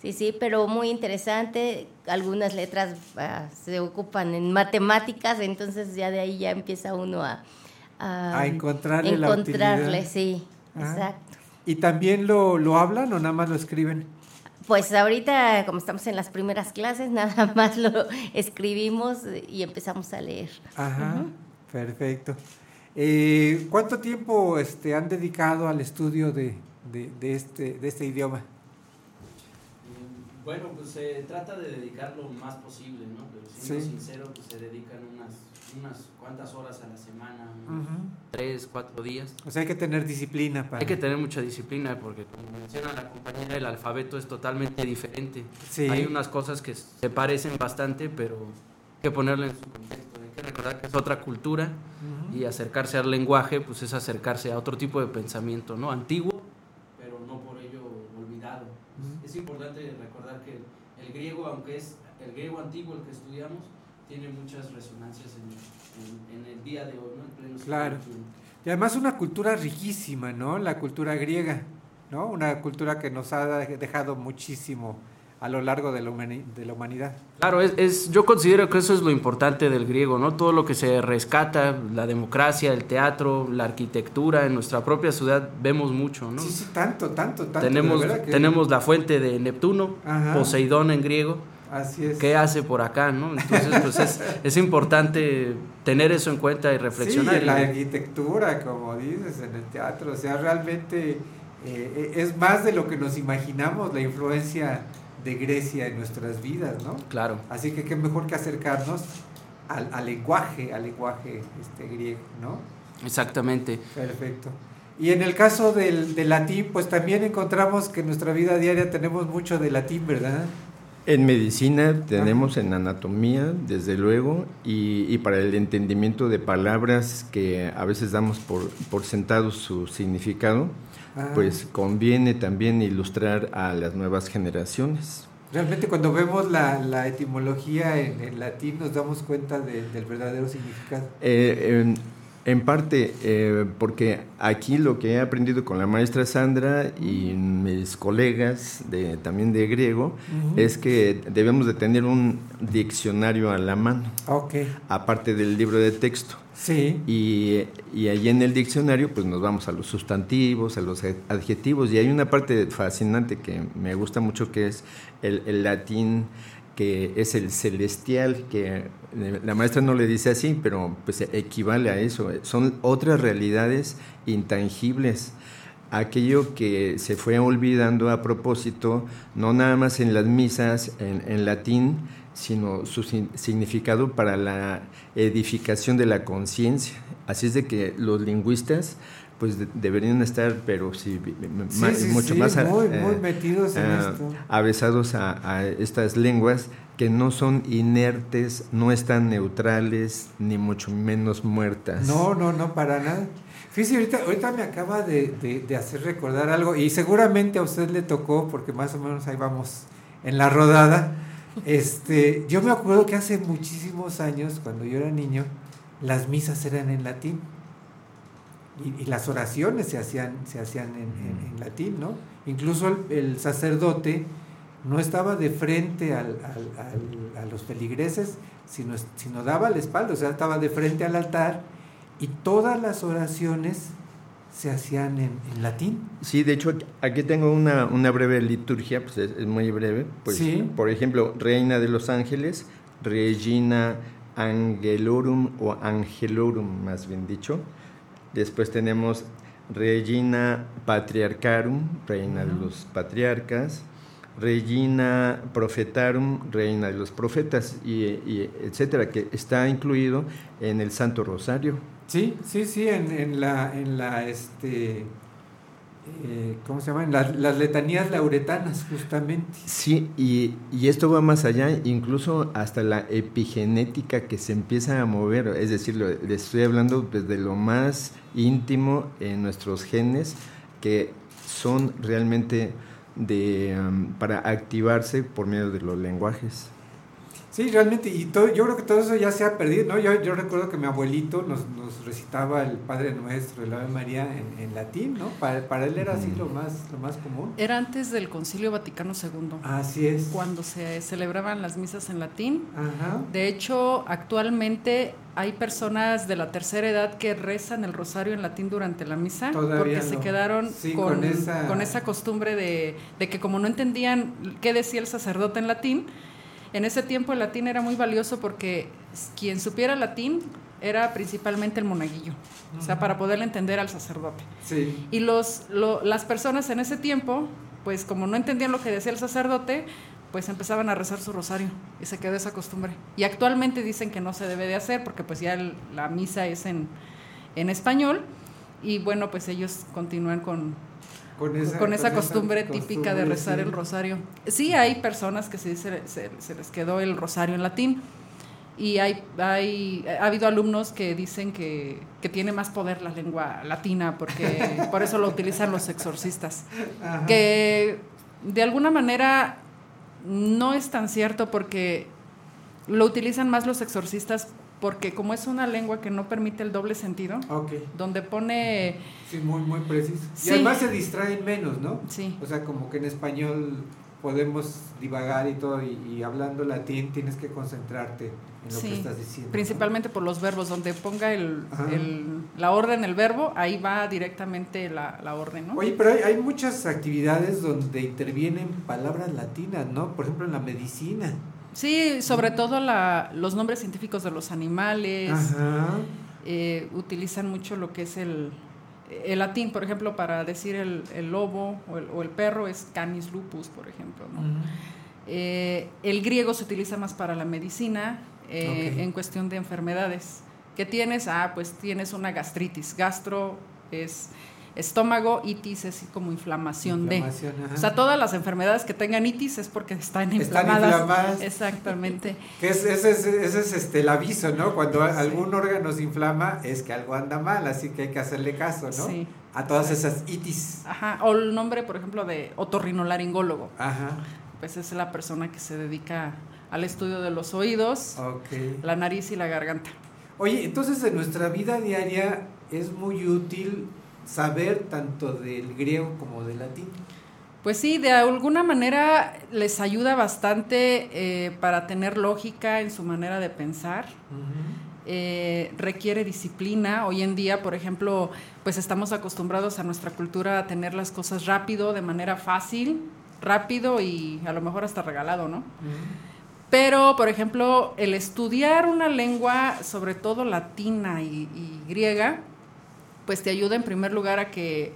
sí, sí, pero muy interesante. Algunas letras ah, se ocupan en matemáticas, entonces ya de ahí ya empieza uno a, A encontrarle la encontrarle, utilidad. sí, Ajá. exacto. ¿Y también lo, lo hablan o nada más lo escriben? Pues ahorita, como estamos en las primeras clases, nada más lo escribimos y empezamos a leer. Ajá, perfecto. Eh, ¿Cuánto tiempo este, han dedicado al estudio de, de- de este, de este idioma? Bueno, pues se trata de dedicar lo más posible, ¿no? Pero siendo Sí. sincero, pues se dedican unas, unas cuantas horas a la semana, Ujú. unos tres, cuatro días. O sea, hay que tener disciplina para... Hay que tener mucha disciplina porque, como menciona la compañera, el alfabeto es totalmente diferente. Sí. Hay unas cosas que se parecen bastante, pero hay que ponerle en su contexto. Hay que recordar que es otra cultura Ujú. y acercarse al lenguaje, pues es acercarse a otro tipo de pensamiento, ¿no? Antiguo, pero no por ello olvidado. Ujú. Es importante recordar que el griego, aunque es el griego antiguo el que estudiamos, tiene muchas resonancias en, en- en el día de hoy, ¿no? En pleno Claro. Y además una cultura riquísima, ¿no? La cultura griega, ¿no? Una cultura que nos ha dejado muchísimo a lo largo de la, humani- de la humanidad. Claro, es, es- yo considero que eso es lo importante del griego, ¿no? Todo lo que se rescata, la democracia, el teatro, la arquitectura, en nuestra propia ciudad vemos mucho, ¿no? Sí, sí, tanto, tanto, tanto. tenemos, que- tenemos la fuente de Neptuno, Ajá. Poseidón en griego. Así es. ¿Qué hace por acá, no? Entonces, pues es, es importante tener eso en cuenta y reflexionar. Sí, en la arquitectura, como dices, en el teatro, o sea, realmente eh, es más de lo que nos imaginamos la influencia de Grecia en nuestras vidas, ¿no? Claro. Así que qué mejor que acercarnos al, al lenguaje, al lenguaje este, griego, ¿no? Exactamente. Perfecto. Y en el caso del, del latín, pues también encontramos que en nuestra vida diaria tenemos mucho de latín, ¿verdad? En medicina tenemos en anatomía, desde luego, y, y para el entendimiento de palabras que a veces damos por, por sentado su significado, Ah. pues conviene también ilustrar a las nuevas generaciones. Realmente cuando vemos la, la etimología en, en latín nos damos cuenta de- del verdadero significado. Eh, en parte, eh, porque aquí lo que he aprendido con la maestra Sandra y mis colegas de, también de griego es que debemos de tener un diccionario a la mano, Ok. aparte del libro de texto. Sí. Y, y ahí en el diccionario pues nos vamos a los sustantivos, a los adjetivos y hay una parte fascinante que me gusta mucho que es el, el latín que es el celestial, que la maestra no le dice así, pero pues equivale a eso. Son otras realidades intangibles. Aquello que se fue olvidando a propósito, no nada más en las misas en, en latín, sino su significado para la edificación de la conciencia. Así es de que los lingüistas pues de- deberían estar, pero sí, mucho sí, más muy, eh, muy metidos en esto. avesados a, a estas lenguas que no son inertes, no están neutrales, ni mucho menos muertas. No, no, no, para nada. Fíjese, ahorita, ahorita me acaba de, de- de hacer recordar algo y seguramente a usted le tocó, porque más o menos ahí vamos en la rodada. Este, yo me acuerdo que hace muchísimos años, cuando yo era niño, las misas eran en latín y, y las oraciones se hacían, se hacían en, en- en latín, ¿no? Incluso el, el sacerdote no estaba de frente al- al- al- a los feligreses, sino, sino daba la espalda, o sea, estaba de frente al altar y todas las oraciones se hacían en, en latín. Sí, de hecho aquí tengo una, una breve liturgia, pues es, es muy breve. Pues, Sí. Por ejemplo, Reina de los Ángeles, Regina Angelorum o Angelorum, más bien dicho. Después tenemos Regina Patriarcharum, Reina de los Patriarcas. Regina Profetarum, Reina de los Profetas, y, y etcétera, que está incluido en el Santo Rosario. Sí, sí, sí, en, en la, en la, este, eh, ¿cómo se llama? En las, letanías lauretanas, justamente. Sí, y, y esto va más allá, incluso hasta la epigenética que se empieza a mover, es decir, lo- le estoy hablando desde lo más íntimo en nuestros genes, que son realmente de, para activarse por medio de los lenguajes. Sí, realmente, y todo, yo creo que todo eso ya se ha perdido, ¿no? Yo, yo recuerdo que mi abuelito nos, nos recitaba el Padre Nuestro, el Ave María en, en latín, ¿no? Para, para él era así lo más, lo más común. Era antes del Concilio Vaticano II. Así es. Cuando se celebraban las misas en latín. Ajá. De hecho, actualmente hay personas de la tercera edad que rezan el rosario en latín durante la misa Todavía porque se quedaron Sí, con, con esa- con esa costumbre de, de que como no entendían qué decía el sacerdote en latín, en ese tiempo el latín era muy valioso porque quien supiera latín era principalmente el monaguillo, o sea, para poderle entender al sacerdote. Sí. Y los, lo- las personas en ese tiempo, pues como no entendían lo que decía el sacerdote, pues empezaban a rezar su rosario y se quedó esa costumbre. Y actualmente dicen que no se debe de hacer porque pues ya el- la misa es en, en español y bueno, pues ellos continúan con, Con esa- con esa con esa costumbre típica de rezar sí. el rosario. Sí, hay personas que se, se, se- se les quedó el rosario en latín y hay, hay ha habido alumnos que dicen que, que tiene más poder la lengua latina porque por eso lo utilizan los exorcistas. Ajá. Que de alguna manera no es tan cierto porque lo utilizan más los exorcistas porque como es una lengua que no permite el doble sentido, Ok. donde pone Sí, muy, muy preciso. Sí. Y además se distraen menos, ¿no? Sí. O sea, como que en español podemos divagar y todo, y, y hablando latín tienes que concentrarte en lo Sí, que estás diciendo. ¿no? Principalmente por los verbos, donde ponga el, el- la orden, el verbo, ahí va directamente la, la orden, ¿no? Oye, pero hay, hay muchas actividades donde intervienen palabras latinas, ¿no? Por ejemplo, en la medicina. Sí, sobre todo la- los nombres científicos de los animales. Ajá. eh, utilizan mucho lo que es el, el latín, por ejemplo, para decir el, el lobo o el, o el perro es canis lupus, por ejemplo. ¿no? Eh, el griego se utiliza más para la medicina eh, en cuestión de enfermedades. ¿Qué tienes? Ah, pues tienes una gastritis. Gastro es estómago, itis es como inflamación, Inflamación, de. ajá. O sea, todas las enfermedades que tengan itis es porque están Están inflamadas. inflamadas. Exactamente. Que es, ese es, ese es este, el aviso, ¿no? Cuando algún órgano se inflama es que algo anda mal, así que hay que hacerle caso, ¿no? Sí. A todas esas itis. Ajá, o el nombre, por ejemplo, de otorrinolaringólogo. Ajá. Pues es la persona que se dedica al estudio de los oídos, Ok. la nariz y la garganta. Oye, entonces en nuestra vida diaria es muy útil saber tanto del griego como del latín. Pues sí, de alguna manera les ayuda bastante eh, para tener lógica en su manera de pensar. Eh, requiere disciplina. Hoy en día, por ejemplo, pues estamos acostumbrados a nuestra cultura a tener las cosas rápido, de manera fácil, rápido y a lo mejor hasta regalado, ¿no? Pero, por ejemplo, el estudiar una lengua, sobre todo latina y, y griega, pues te ayuda en primer lugar a que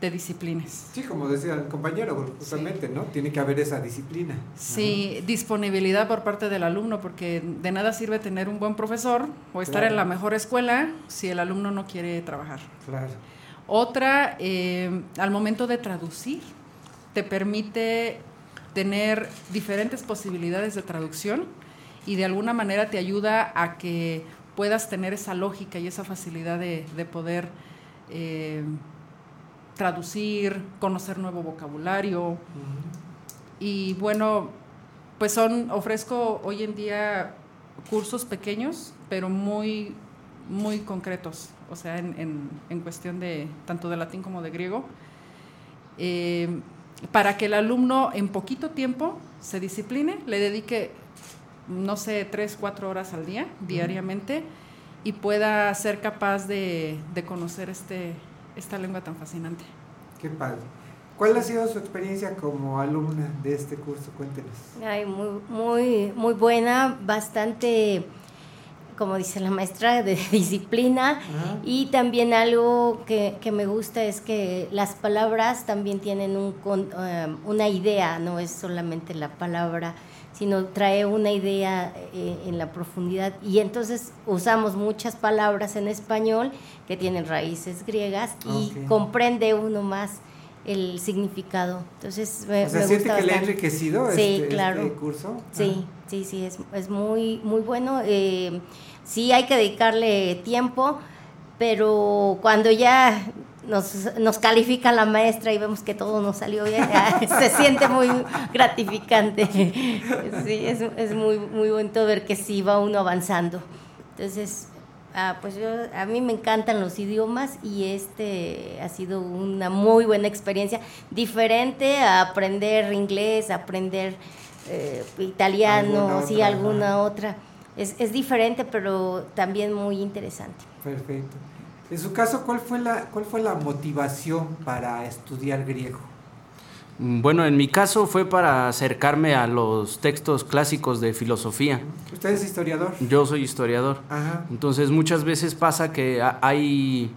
te disciplines. Sí, como decía el compañero, justamente, ¿no? Tiene que haber esa disciplina. Sí, disponibilidad por parte del alumno, porque de nada sirve tener un buen profesor o estar Claro. en la mejor escuela si el alumno no quiere trabajar. Claro. Otra, eh, al momento de traducir, te permite tener diferentes posibilidades de traducción y de alguna manera te ayuda a que puedas tener esa lógica y esa facilidad de, de poder eh, traducir, conocer nuevo vocabulario. Y bueno, pues son, ofrezco hoy en día cursos pequeños, pero muy, muy concretos, o sea, en, en- en cuestión de tanto de latín como de griego, eh, para que el alumno en poquito tiempo se discipline, le dedique, no sé, tres, cuatro horas al día, diariamente, y pueda ser capaz de, de conocer este, esta lengua tan fascinante. Qué padre. ¿Cuál ha sido su experiencia como alumna de este curso? Cuéntenos. Ay, muy, muy, muy buena, bastante, como dice la maestra, de disciplina. Y también algo que, que me gusta es que las palabras también tienen un, con- eh, una idea, no es solamente la palabra, sino trae una idea eh, en la profundidad. Y entonces usamos muchas palabras en español que tienen raíces griegas y comprende uno más el significado. Entonces, me, O sea, me ¿siente gusta que le ha enriquecido sí, este- claro. este curso? Sí, sí, sí, es, es muy, muy bueno. Eh, sí hay que dedicarle tiempo, pero cuando ya nos, nos califica la maestra y vemos que todo nos salió bien, se siente muy gratificante. Sí, es, es muy, muy bonito ver que sí va uno avanzando. Entonces, ah, pues yo, a mí me encantan los idiomas y este ha sido una muy buena experiencia, diferente a aprender inglés, aprender eh, italiano, Alguna sí, otra, alguna otra. Es, es diferente, pero también muy interesante. Perfecto. En su caso, ¿cuál fue la, cuál fue la motivación para estudiar griego? Mm, Bueno, en mi caso fue para acercarme a los textos clásicos de filosofía. ¿Usted es historiador? Yo soy historiador. Ajá. Entonces muchas veces pasa que ha- hay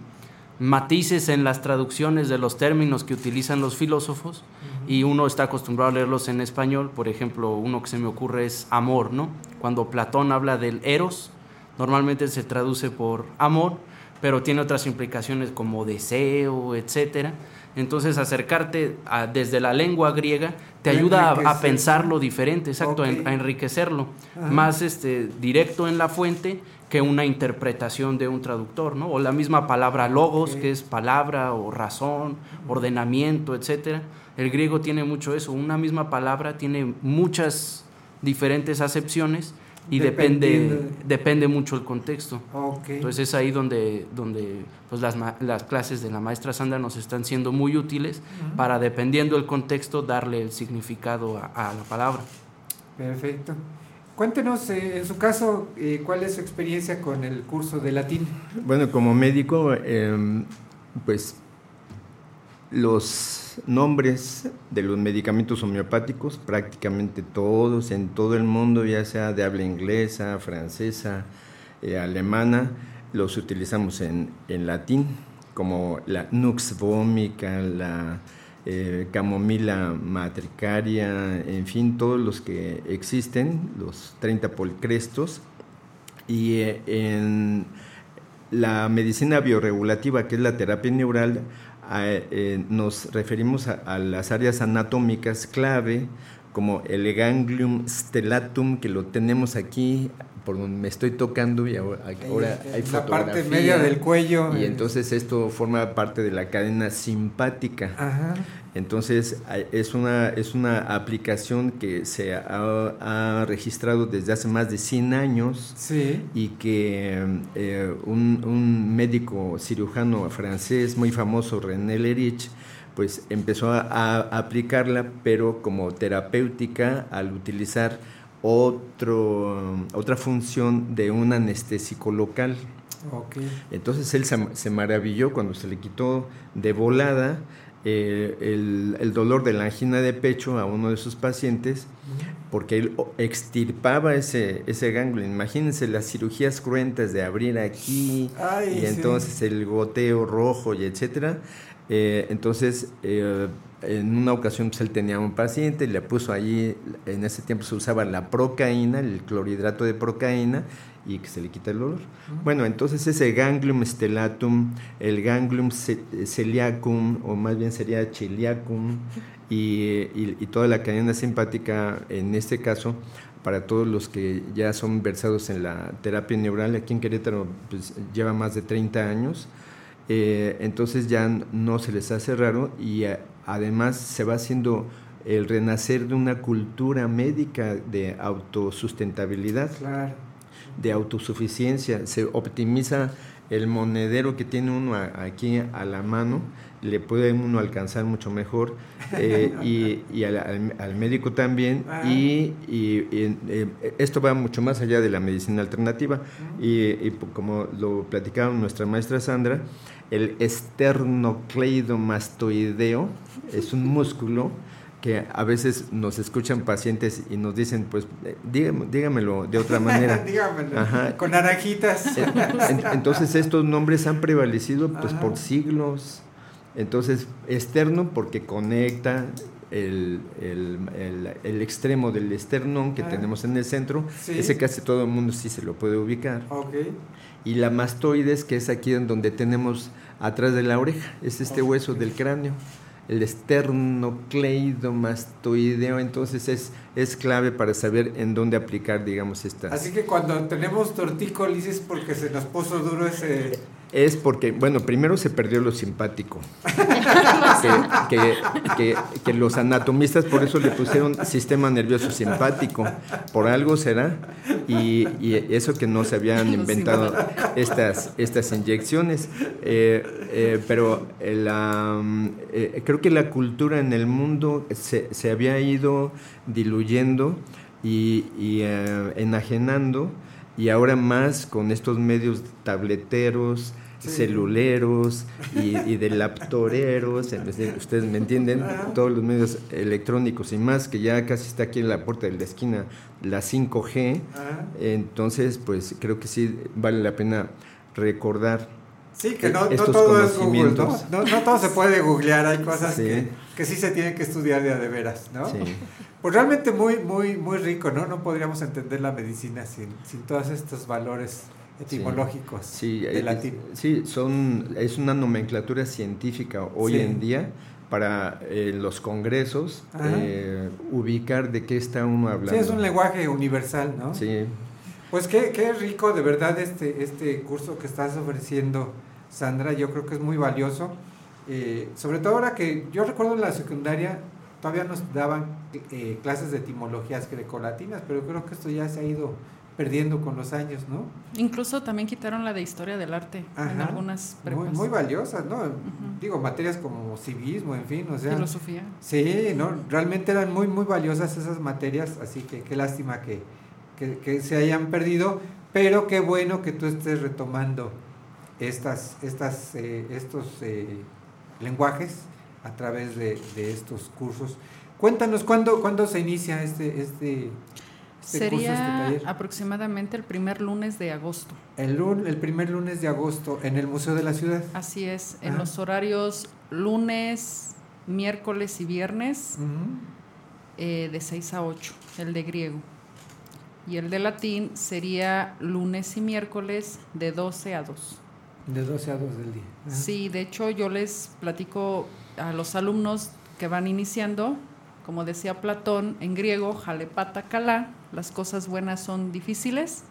matices en las traducciones de los términos que utilizan los filósofos y uno está acostumbrado a leerlos en español. Por ejemplo, uno que se me ocurre es amor, ¿no? Cuando Platón habla del eros, normalmente se traduce por amor, pero tiene otras implicaciones como deseo, etcétera. Entonces, acercarte a- desde la lengua griega te ayuda a- a, pensarlo diferente, exacto, a enriquecerlo, Ajá. más este, directo en la fuente que una interpretación de un traductor, ¿no? O la misma palabra logos, que es palabra o razón, ordenamiento, etcétera. El griego tiene mucho eso, una misma palabra tiene muchas diferentes acepciones y depende, depende mucho el contexto. Entonces es ahí donde, donde pues las, ma- las clases de la maestra Sandra nos están siendo muy útiles para, dependiendo del contexto, darle el significado a, a la palabra. Perfecto. Cuéntenos, eh, en su caso, eh, cuál es su experiencia con el curso de latín. Bueno, como médico, em, pues los nombres de los medicamentos homeopáticos, prácticamente todos en todo el mundo, ya sea de habla inglesa, francesa, eh, alemana, los utilizamos en, en latín, como la nux vomica, la eh, camomila matricaria, en fin, todos los que existen, los 30 polcrestos, y eh, en la medicina bioregulativa, que es la terapia neural, a- eh, nos referimos a, a las áreas anatómicas clave, como el ganglium stellatum, que lo tenemos aquí, por donde me estoy tocando, y ahora, ahora en hay la parte media del cuello. Y entonces esto forma parte de la cadena simpática. Ajá. Entonces es una, es una aplicación que se ha, ha registrado desde hace más de 100 años Sí. y que eh, un, un médico cirujano francés muy famoso, René Lerich, pues empezó a, a aplicarla, pero como terapéutica al utilizar otro, otra función de un anestésico local. Entonces él se, se maravilló cuando se le quitó de volada eh, el, el dolor de la angina de pecho a uno de sus pacientes, porque él extirpaba ese, ese ganglio. Imagínense las cirugías cruentas de abrir aquí Ay, y sí. entonces el goteo rojo y etcétera. Eh, entonces, eh, en una ocasión pues, él tenía un paciente, le puso allí, en ese tiempo se usaba la procaína, el clorhidrato de procaína, y que se le quita el dolor. Bueno, entonces ese ganglium stellatum, el ganglium ce- celiacum, o más bien sería celiacum, y, y- y toda la cadena simpática, en este caso, para todos los que ya son versados en la terapia neural, aquí en Querétaro pues, lleva más de 30 años, eh, entonces ya no se les hace raro y además se va haciendo el renacer de una cultura médica de autosustentabilidad, Claro. de autosuficiencia, se optimiza el monedero que tiene uno aquí a la mano, le puede uno alcanzar mucho mejor eh, y, y al, al- al médico también Ah. y, y- y, eh, esto va mucho más allá de la medicina alternativa y, y po- como lo platicaba nuestra maestra Sandra, el esternocleidomastoideo es un músculo que a veces nos escuchan pacientes y nos dicen, pues eh, dígame- dígamelo de otra manera. Dígamelo. Ajá. Con naranjitas. En- Entonces estos nombres han prevalecido pues por siglos. Entonces, externo porque conecta el, el- el- el extremo del esternón que Ah. tenemos en el centro, Sí. ese casi todo el mundo sí se lo puede ubicar. Y la mastoides, que es aquí en donde tenemos atrás de la oreja, es este hueso del cráneo. El esternocleidomastoideo, entonces es, es clave para saber en dónde aplicar, digamos, estas. Así que cuando tenemos tortícolis es porque se nos puso duro ese... Es porque, bueno, primero se perdió lo simpático. que, que- que- que los anatomistas por eso le pusieron sistema nervioso simpático. Por algo será. Y, y eso que no se habían inventado estas, estas inyecciones. Eh, eh, pero la, mm, eh, creo que la cultura en el mundo se, se había ido diluyendo y, y, eh, enajenando y ahora más con estos medios tableteros. Celuleros y, y de laptoreros, ustedes me entienden, todos los medios electrónicos y más, que ya casi está aquí en la puerta de la esquina la 5G, Ajá. entonces pues creo que sí vale la pena recordar Sí, que no, no todo es Google, ¿no? ¿no? no todo se puede googlear, hay cosas Sí. que, que sí se tienen que estudiar de a de veras, ¿no? Sí. Pues realmente muy, muy, muy rico, ¿no? No podríamos entender la medicina sin, sin todos estos valores etimológicos Sí, de latín. sí, son, es una nomenclatura científica hoy Sí. en día para eh, los congresos eh, ubicar de qué está uno hablando. Sí, es un lenguaje universal, ¿no? Sí. Pues qué, qué rico, de verdad, este, este curso que estás ofreciendo, Sandra. Yo creo que es muy valioso. Eh, sobre todo ahora que yo recuerdo en la secundaria todavía nos daban eh, clases de etimologías grecolatinas, pero creo que esto ya se ha ido perdiendo con los años, ¿no? Incluso también quitaron la de historia del arte en algunas prepas. muy valiosas, ¿no? Digo, materias como civismo, en fin, o sea. Filosofía. Sí, ¿no? Realmente eran muy, muy valiosas esas materias, así que qué lástima que, que, que se hayan perdido, pero qué bueno que tú estés retomando estas, estas, eh, estos eh, lenguajes a través de, de estos cursos. Cuéntanos, ¿cuándo, ¿cuándo se inicia este, este, este Sería aproximadamente el primer lunes de agosto. El, el primer lunes de agosto en el Museo de la Ciudad. Así es, en los horarios lunes, miércoles y viernes eh, de 6 a 8, el de griego. Y el de latín sería lunes y miércoles de 12 a 2. De 12 a 2 del día. Ajá. Sí, de hecho yo les platico a los alumnos que van iniciando, como decía Platón en griego, jalepata kalá, las cosas buenas son difíciles.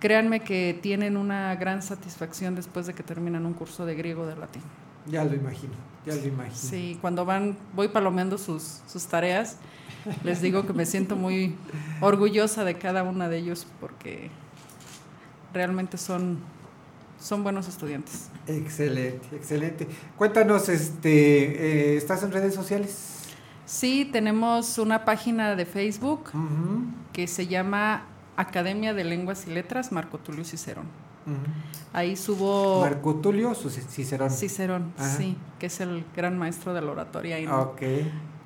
Créanme que tienen una gran satisfacción después de que terminan un curso de griego o de latín. Ya lo imagino, ya lo imagino. Sí, cuando van, voy palomeando sus, sus tareas, les digo que me siento muy orgullosa de cada una de ellos porque realmente son, son buenos estudiantes. Excelente, excelente. Cuéntanos, este, eh, ¿estás en redes sociales? Sí, tenemos una página de Facebook que se llama Academia de Lenguas y Letras Marco Tulio Cicerón. Ahí subo... Marco Tulio Su- Cicerón. Cicerón, Ajá. sí, que es el gran maestro de la oratoria ahí en, Ok.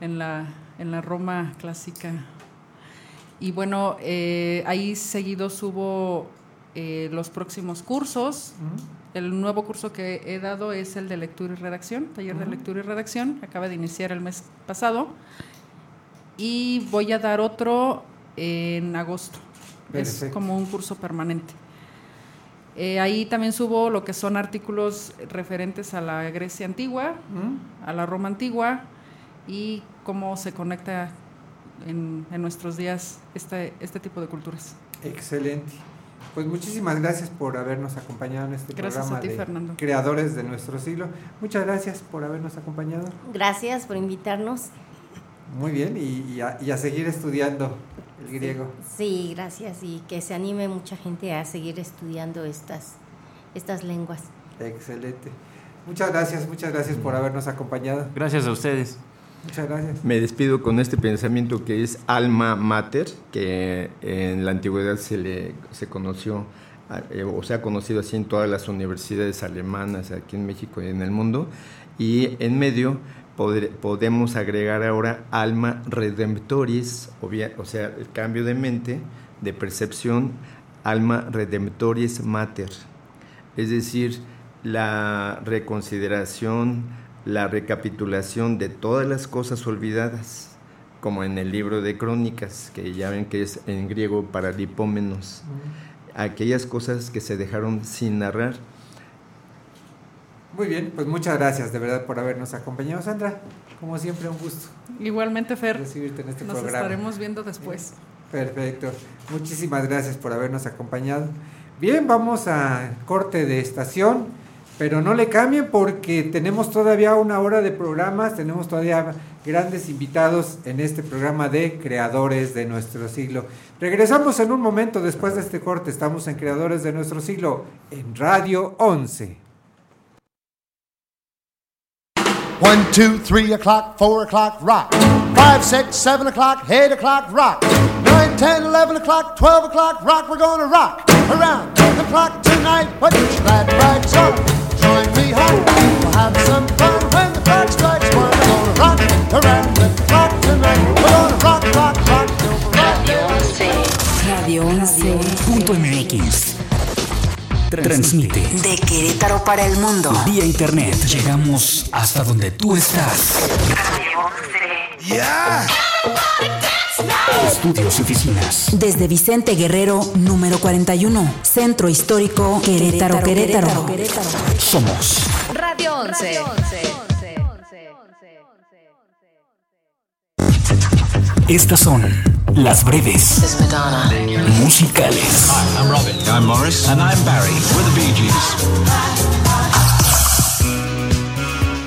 en la, en la Roma clásica. Y bueno, eh, ahí seguido subo eh, los próximos cursos. El nuevo curso que he dado es el de lectura y redacción, taller de lectura y redacción. Acaba de iniciar el mes pasado. Y voy a dar otro en agosto. Es como un curso permanente. Eh, ahí también subo lo que son artículos referentes a la Grecia antigua, a la Roma antigua y cómo se conecta en, en nuestros días este, este tipo de culturas. Excelente. Pues muchísimas gracias por habernos acompañado en este Gracias programa a ti, de Fernando. Creadores de nuestro siglo. Muchas gracias por habernos acompañado. Gracias por invitarnos. Muy bien, y, y a, y a seguir estudiando el griego. Sí, gracias y que se anime mucha gente a seguir estudiando estas, estas lenguas. Excelente. Muchas gracias, muchas gracias por habernos acompañado. Gracias a ustedes. Muchas gracias. Me despido con este pensamiento que es alma mater, que en la antigüedad se le se conoció eh, o se ha conocido así en todas las universidades alemanas aquí en México y en el mundo. Y en medio podemos agregar ahora alma redemptoris, o sea, el cambio de mente, de percepción, alma redemptoris mater. Es decir, la reconsideración, la recapitulación de todas las cosas olvidadas, como en el libro de Crónicas, que ya ven que es en griego paralipómenos, aquellas cosas que se dejaron sin narrar. Muy bien, pues muchas gracias de verdad por habernos acompañado, Sandra. Como siempre, un gusto. Igualmente, Fer, recibirte en este nos programa. estaremos viendo después. Perfecto. Muchísimas gracias por habernos acompañado. Bien, vamos a corte de estación, pero no le cambien porque tenemos todavía una hora de programas, tenemos todavía grandes invitados en este programa de Creadores de nuestro siglo. Regresamos en un momento después de este corte, estamos en Creadores de nuestro siglo en Radio 11. One, two, three o'clock, four o'clock, rock. Five, six, seven o'clock, eight o'clock, rock. Nine, ten, eleven o'clock, twelve o'clock, rock. We're gonna rock around the clock tonight. Put your glad rags on. Transmite. De Querétaro para el mundo. Vía internet. Llegamos hasta donde tú estás. Estudios y oficinas. Desde Vicente Guerrero, número 41. Centro Histórico Querétaro, Querétaro. Somos Radio 11. Estas son las breves musicales. Hi, I'm Robin. I'm Morris. And I'm Barry. We're the Bee Gees.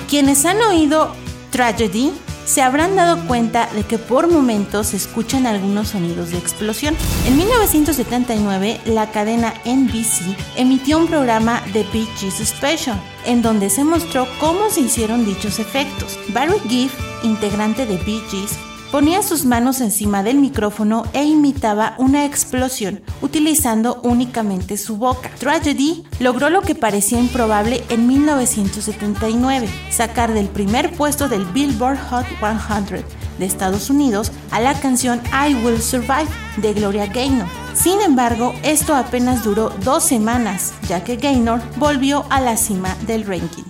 Quienes han oído Tragedy se habrán dado cuenta de que por momentos se escuchan algunos sonidos de explosión. En 1979, la cadena NBC emitió un programa de Bee Gees Special, en donde se mostró cómo se hicieron dichos efectos. Barry Gibb, integrante de Bee Gees, ponía sus manos encima del micrófono e imitaba una explosión utilizando únicamente su boca. Tragedy logró lo que parecía improbable en 1979, sacar del primer puesto del Billboard Hot 100 de Estados Unidos a la canción I Will Survive de Gloria Gaynor. Sin embargo, esto apenas duró dos semanas, ya que Gaynor volvió a la cima del ranking.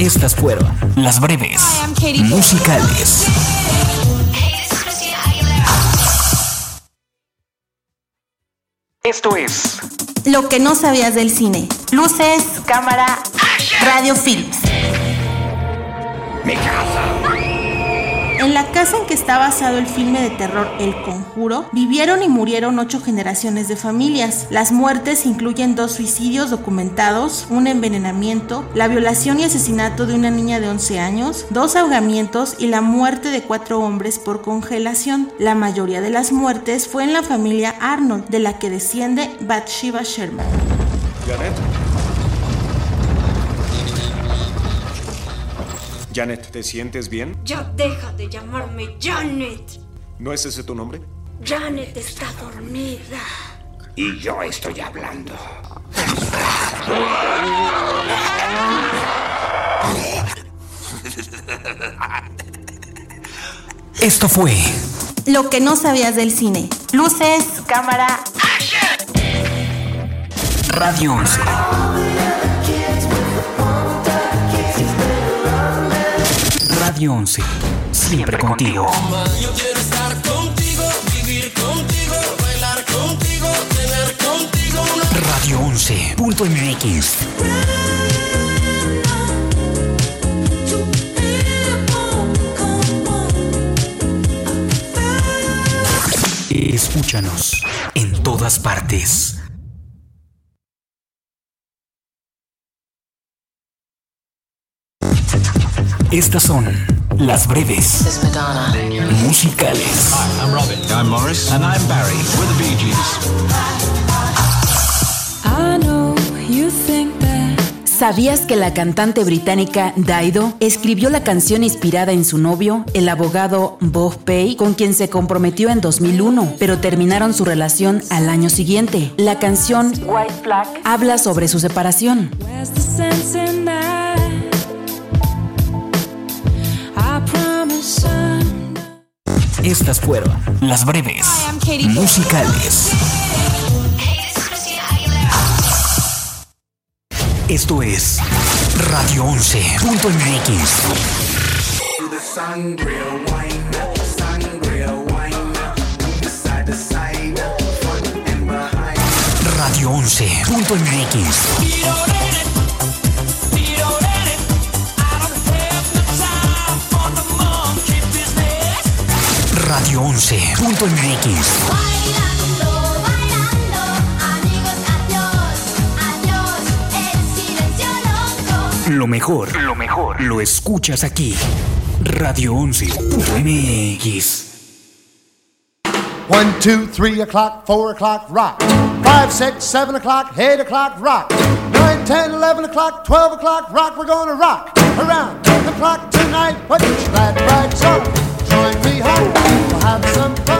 Estas fueron las breves musicales. Esto es Lo que no sabías del cine. Luces, cámara, radio films. En la casa en que está basado el filme de terror El Conjuro, vivieron y murieron ocho generaciones de familias. Las muertes incluyen dos suicidios documentados, un envenenamiento, la violación y asesinato de una niña de 11 años, dos ahogamientos y la muerte de cuatro hombres por congelación. La mayoría de las muertes fue en la familia Arnold, de la que desciende Bathsheba Sherman. Janet, ¿te sientes bien? Ya deja de llamarme Janet. ¿No es ese tu nombre? Janet está dormida. Y yo estoy hablando. Esto fue Lo que no sabías del cine. Luces, cámara, Radio 11. Radio 11. Siempre contigo. Yo quiero estar contigo, vivir contigo, bailar contigo, tener contigo una Radio 11.mx. Escúchanos en todas partes. Estas son las breves musicales. Hi, I'm Robin. I'm Morris. And I'm Barry. We're the Bee Gees. I know you think that ¿Sabías que la cantante británica Dido escribió la canción inspirada en su novio, el abogado Bob Pay, con quien se comprometió en 2001, pero terminaron su relación al año siguiente? La canción White Flag habla sobre su separación. Estas fueron las breves musicales. Esto es Radio 11.mx. Radio 11.mx. Radio 11.mx. Lo mejor, lo mejor, lo escuchas aquí. Radio 11.mx. One, two, three o'clock, four o'clock, rock. Five, six, seven o'clock, eight o'clock, rock. Nine, ten, eleven o'clock, twelve o'clock, rock. We're gonna rock around the clock tonight. Put your glad rags on. Some fun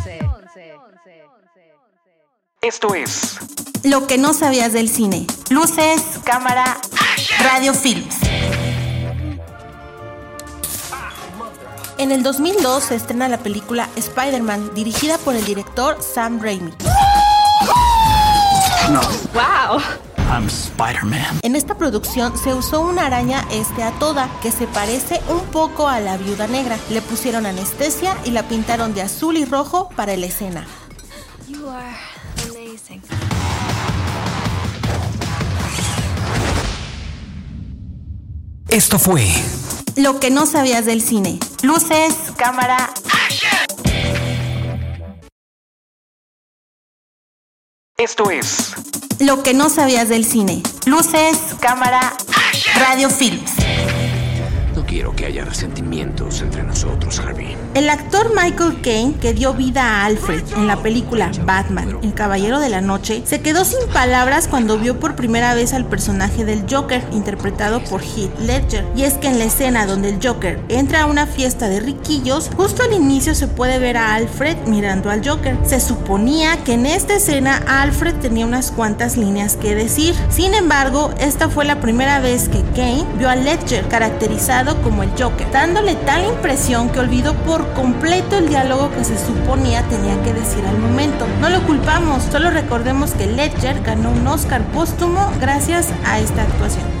Esto es. Lo que no sabías del cine. Luces, cámara, radio films. En el 2002 se estrena la película Spider-Man, dirigida por el director Sam Raimi. No. ¡Wow! I'm Spider-Man. En esta producción se usó una araña este a toda que se parece un poco a la viuda negra. Le pusieron anestesia y la pintaron de azul y rojo para la escena. You are Esto fue. Lo que no sabías del cine. Luces, cámara. Esto es. Lo que no sabías del cine. Luces, cámara, radio films. Quiero que haya resentimientos entre nosotros, Harvey. El actor Michael Caine, que dio vida a Alfred en la película Batman, El Caballero de la Noche, se quedó sin palabras cuando vio por primera vez al personaje del Joker, interpretado por Heath Ledger. Y es que en la escena donde el Joker entra a una fiesta de riquillos, justo al inicio se puede ver a Alfred mirando al Joker. Se suponía que en esta escena Alfred tenía unas cuantas líneas que decir. Sin embargo, esta fue la primera vez que Kane vio a Ledger caracterizado como el Joker, dándole tal impresión que olvidó por completo el diálogo que se suponía tenía que decir al momento. No lo culpamos, solo recordemos que Ledger ganó un Oscar póstumo gracias a esta actuación.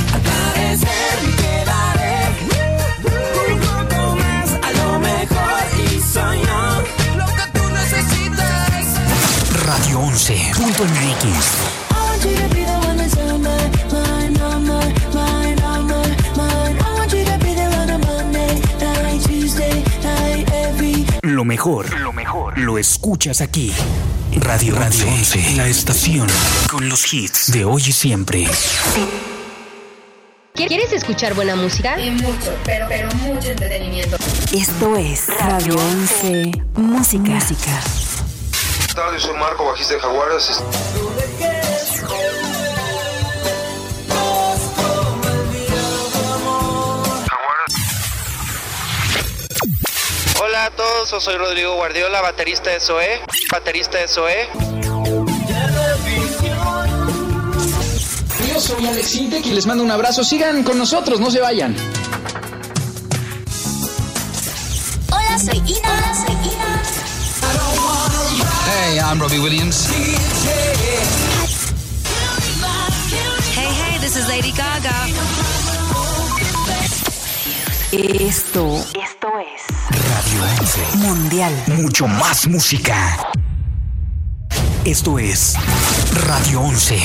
11.mx. Lo mejor, lo mejor, lo escuchas aquí. Radio Radio 11, la estación con los hits de hoy y siempre. ¿Quieres escuchar buena música? Y mucho, pero, pero mucho entretenimiento. Esto es Radio 11 Música. Música. ¿Qué tal? Yo soy Marco, bajista de Jaguares. Hola a todos, soy Rodrigo Guardiola, baterista de Zoé, baterista de Zoé. Yo soy Alex Intec y les mando un abrazo. Sigan con nosotros, no se vayan. I'm Robbie Williams. Hey, hey, this is Lady Gaga. Esto, esto es Radio 11. Mundial. Mucho más música. Esto es Radio 11.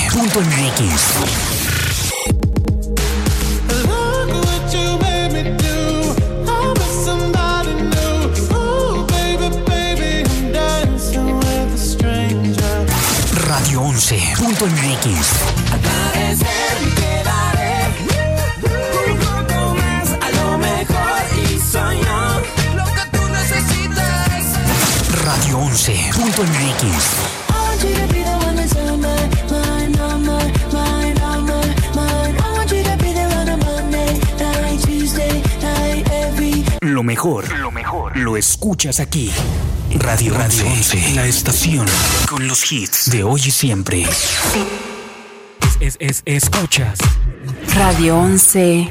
Tuesday night, every Lo mejor, lo mejor, lo escuchas aquí. Radio Radio 11, la estación con los hits de hoy y siempre. Es, es, es- escuchas Radio 11.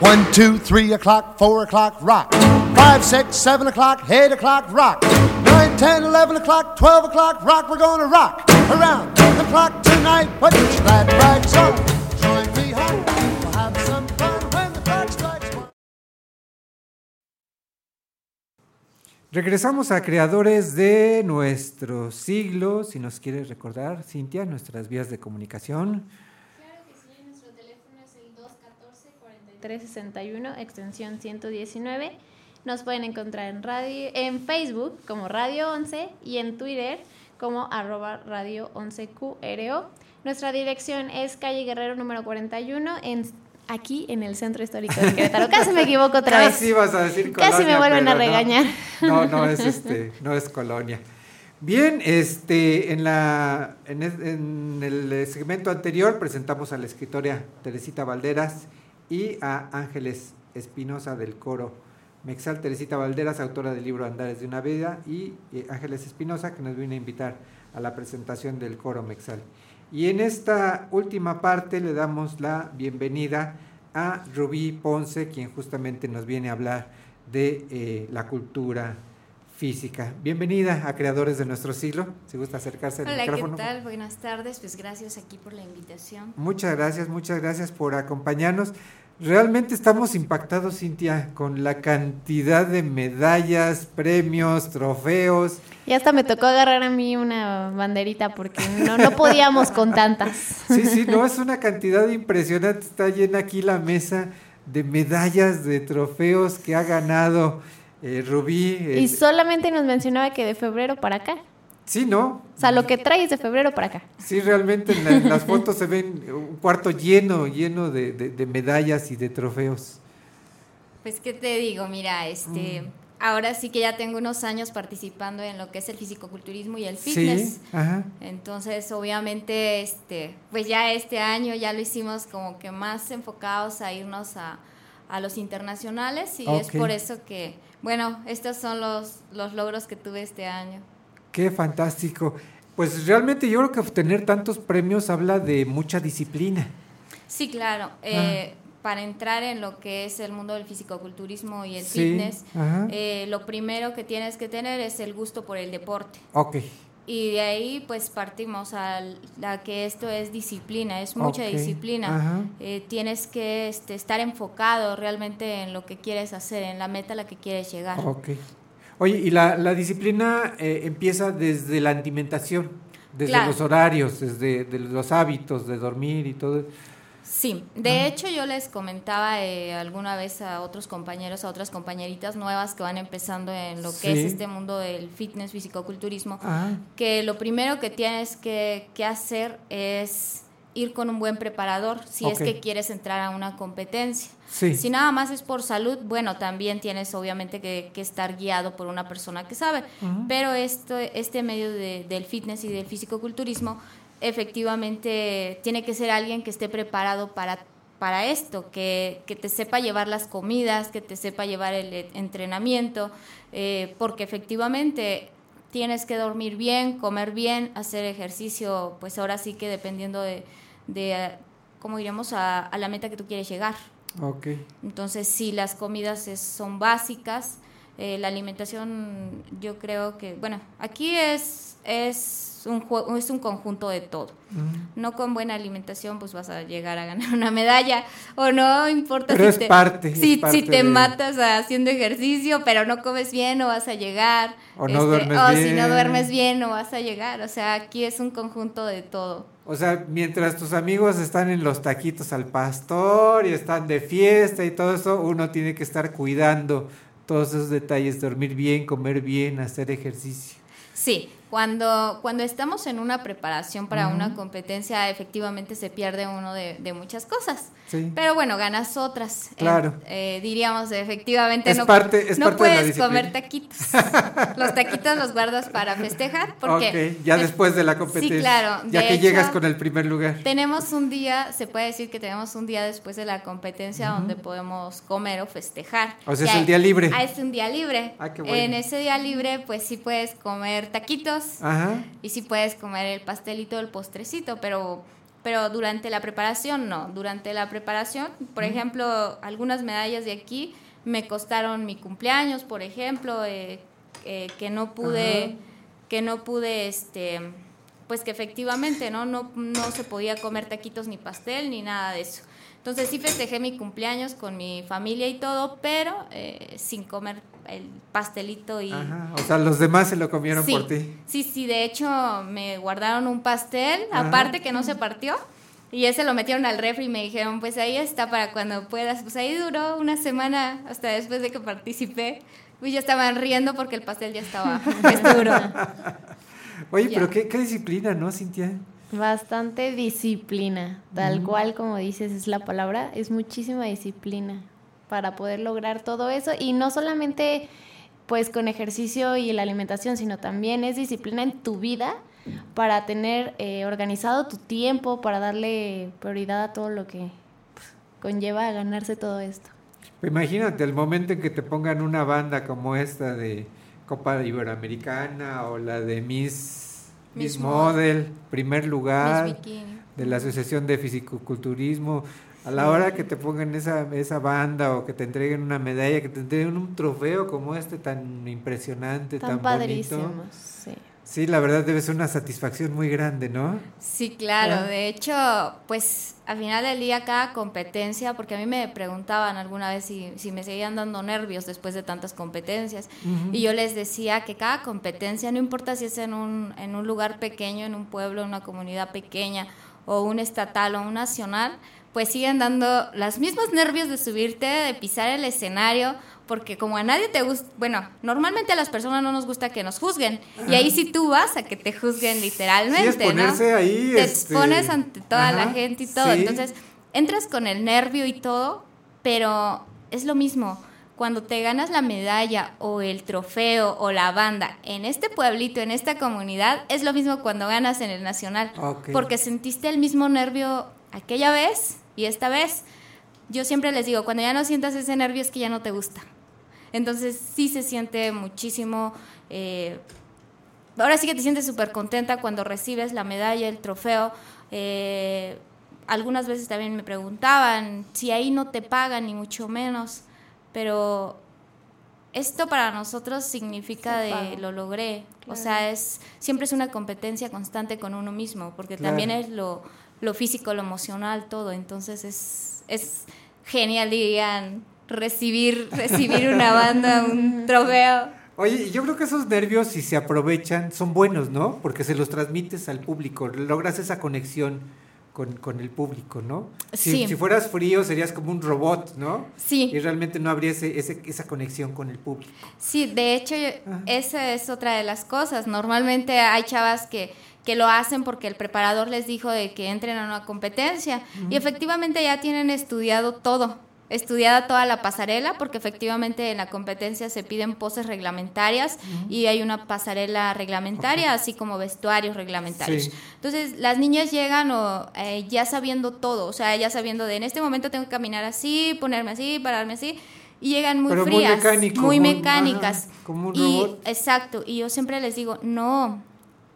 One, two, three o'clock, four o'clock, rock. Five, six, seven o'clock, eight o'clock, rock. Nine, ten, eleven o'clock, twelve o'clock, rock. We're gonna rock around the clock tonight. Put your glad rags on. Regresamos a creadores de nuestro siglo. Si nos quieres recordar, Cintia, nuestras vías de comunicación. 361, extensión 119. Nos pueden encontrar en radio, en Facebook como Radio 11 y en Twitter como arroba Radio 11QRO. Nuestra dirección es calle Guerrero número 41 en aquí en el Centro Histórico de Querétaro. Casi me equivoco otra vez. Casi ibas a decir Casi me colonia, vuelven a no. regañar. No, no es este, no es colonia. Bien, este, en la, en el segmento anterior presentamos a la escritora Teresita Valderas y a Ángeles Espinosa del coro Mexal. Teresita Valderas, autora del libro Andares de una vida, y eh, Ángeles Espinosa, que nos viene a invitar a la presentación del coro Mexal. Y en esta última parte le damos la bienvenida a Rubí Ponce, quien justamente nos viene a hablar de eh, la cultura física. Bienvenida a Creadores de Nuestro Siglo. Si gusta acercarse al Hola, micrófono. ¿qué tal? Buenas tardes. Pues gracias aquí por la invitación. Muchas gracias, muchas gracias por acompañarnos. Realmente estamos impactados, Cintia, con la cantidad de medallas, premios, trofeos. Y hasta me tocó agarrar a mí una banderita porque no, no podíamos con tantas. Sí, sí, no, es una cantidad impresionante. Está llena aquí la mesa de medallas, de trofeos que ha ganado eh, Rubí. eh, Y solamente nos mencionaba que de febrero para acá. Sí, ¿no? O sea, lo que trae es de febrero para acá. Sí, realmente en, la- en las fotos se ven un cuarto lleno, lleno de, de- de medallas y de trofeos. Pues qué te digo, mira, este, Mm. ahora sí que ya tengo unos años participando en lo que es el fisicoculturismo y el fitness. Sí, ajá. Entonces, obviamente, este, pues ya este año ya lo hicimos como que más enfocados a irnos a, a los internacionales y es por eso que, bueno, estos son los, los logros que tuve este año. Qué fantástico. Pues realmente yo creo que obtener tantos premios habla de mucha disciplina. Sí, claro. eh, Para entrar en lo que es el mundo del fisicoculturismo y el Sí, fitness, eh, lo primero que tienes que tener es el gusto por el deporte. Ok. Y de ahí pues partimos a la que esto es disciplina, es mucha disciplina. Eh, tienes que este, estar enfocado realmente en lo que quieres hacer, en la meta a la que quieres llegar. Ok. Oye, y la, la disciplina eh, empieza desde la alimentación, desde Claro. los horarios, desde de los hábitos de dormir y todo. Sí, de hecho yo les comentaba eh, alguna vez a otros compañeros, a otras compañeritas nuevas que van empezando en lo que es este mundo del fitness, fisicoculturismo, Ah. que lo primero que tienes que, que hacer es ir con un buen preparador si es que quieres entrar a una competencia. Sí. Si nada más es por salud, bueno, también tienes obviamente que, que estar guiado por una persona que sabe, pero esto, este medio de- del fitness y del fisicoculturismo efectivamente tiene que ser alguien que esté preparado para, para esto, que, que te sepa llevar las comidas, que te sepa llevar el entrenamiento, eh, porque efectivamente tienes que dormir bien, comer bien, hacer ejercicio, pues ahora sí que dependiendo de, de ¿cómo iremos a, a la meta que tú quieres llegar. Ok. Entonces, sí, las comidas es- son básicas. Eh, la alimentación, yo creo que, bueno, aquí es, es, un, es un conjunto de todo. No con buena alimentación, pues vas a llegar a ganar una medalla. O no importa Pero si, es te, parte, es si, parte si te de- matas haciendo ejercicio, pero no comes bien, no vas a llegar. O no duermes o si bien. no duermes bien, no vas a llegar. O sea, aquí es un conjunto de todo. O sea, mientras tus amigos están en los taquitos al pastor y están de fiesta y todo eso, uno tiene que estar cuidando todos esos detalles, dormir bien, comer bien, hacer ejercicio. Sí, Cuando, cuando estamos en una preparación para una competencia, efectivamente se pierde uno de, de muchas cosas. Sí. Pero bueno, ganas otras. Claro. Eh, eh, diríamos, efectivamente, Es no, parte- es no parte de la puedes comer taquitos. los taquitos los guardas para festejar. Porque ya después de la competencia. Sí, claro. Ya que hecho, llegas con el primer lugar. Tenemos un día, se puede decir que tenemos un día después de la competencia donde podemos comer o festejar. O sea, Y es el hay- día libre. Ah, es un día libre. Ah, qué bueno. En ese día libre, pues sí puedes comer taquitos Ajá. y sí puedes comer el pastelito, el postrecito, pero pero durante la preparación no. Durante la preparación, por ejemplo, algunas medallas de aquí me costaron mi cumpleaños, por ejemplo, eh, eh, que no pude, Ajá. que no pude, este, pues que efectivamente, ¿no? No, no se podía comer taquitos ni pastel ni nada de eso. Entonces sí festejé mi cumpleaños con mi familia y todo, pero eh, sin comer el pastelito y, Ajá. O sea, los demás se lo comieron Sí, por ti. Sí, sí, de hecho me guardaron un pastel, Ajá. aparte que no se partió, y ese lo metieron al refri y me dijeron, pues ahí está para cuando puedas. Pues ahí duró una semana hasta después de que participé. Pues ya estaban riendo porque el pastel ya estaba pues, duro. Oye, Ya. pero qué, qué disciplina, ¿no, Cintia? Bastante disciplina, tal cual como dices es la palabra, es muchísima disciplina para poder lograr todo eso. Y no solamente pues con ejercicio y la alimentación, sino también es disciplina en tu vida para tener eh, organizado tu tiempo, para darle prioridad a todo lo que pues, conlleva a ganarse todo esto. Imagínate el momento en que te pongan una banda como esta de Copa Iberoamericana o la de Miss, Miss, Model, primer lugar de la Asociación de Fisicoculturismo. A la hora que te pongan esa, esa banda o que te entreguen una medalla, que te entreguen un trofeo como este tan impresionante, tan, Tan bonito. padrísimos, sí. Sí, la verdad debe ser una satisfacción muy grande, ¿no? Sí, claro. De hecho, pues al final del día cada competencia, porque a mí me preguntaban alguna vez si, si me seguían dando nervios después de tantas competencias, y yo les decía que cada competencia, no importa si es en un, en un lugar pequeño, en un pueblo, en una comunidad pequeña, o un estatal o un nacional, pues siguen dando los mismos nervios de subirte, de pisar el escenario, porque como a nadie te gusta, bueno, normalmente a las personas no nos gusta que nos juzguen, y ahí sí tú vas a que te juzguen literalmente, Sí, exponerse ¿no? ahí, Te este, expones ante toda la gente y todo, sí. entonces entras con el nervio y todo, pero es lo mismo. Cuando te ganas la medalla o el trofeo o la banda en este pueblito, en esta comunidad, es lo mismo cuando ganas en el nacional. Porque sentiste el mismo nervio aquella vez y esta vez. Yo siempre les digo, cuando ya no sientas ese nervio es que ya no te gusta. Entonces sí se siente muchísimo... eh, ahora sí que te sientes súper contenta cuando recibes la medalla, el trofeo. Eh, algunas veces también me preguntaban si ahí no te pagan, ni mucho menos. Pero esto para nosotros significa de lo logré. O sea, es siempre es una competencia constante con uno mismo, porque Claro. también es lo, lo físico, lo emocional, todo. Entonces es, es genial, dirían, recibir, recibir una banda, un trofeo. Oye, yo creo que esos nervios, si se aprovechan, son buenos, ¿no? Porque se los transmites al público, logras esa conexión con, con el público, ¿no? Si, Sí. si fueras frío, serías como un robot, ¿no? Sí. Y realmente no habría ese, ese- esa conexión con el público. Sí, de hecho, esa es otra de las cosas. Normalmente hay chavas que, que lo hacen porque el preparador les dijo de que entren a una competencia y efectivamente ya tienen estudiado todo, estudiada toda la pasarela porque efectivamente en la competencia se piden poses reglamentarias y hay una pasarela reglamentaria, así como vestuarios reglamentarios. Sí. Entonces, las niñas llegan o, eh, ya sabiendo todo, o sea, ya sabiendo de en este momento tengo que caminar así, ponerme así, pararme así, y llegan muy Pero muy frías, mecánico, muy mecánicas. ajá, como un y. Exacto, y yo siempre les digo, no,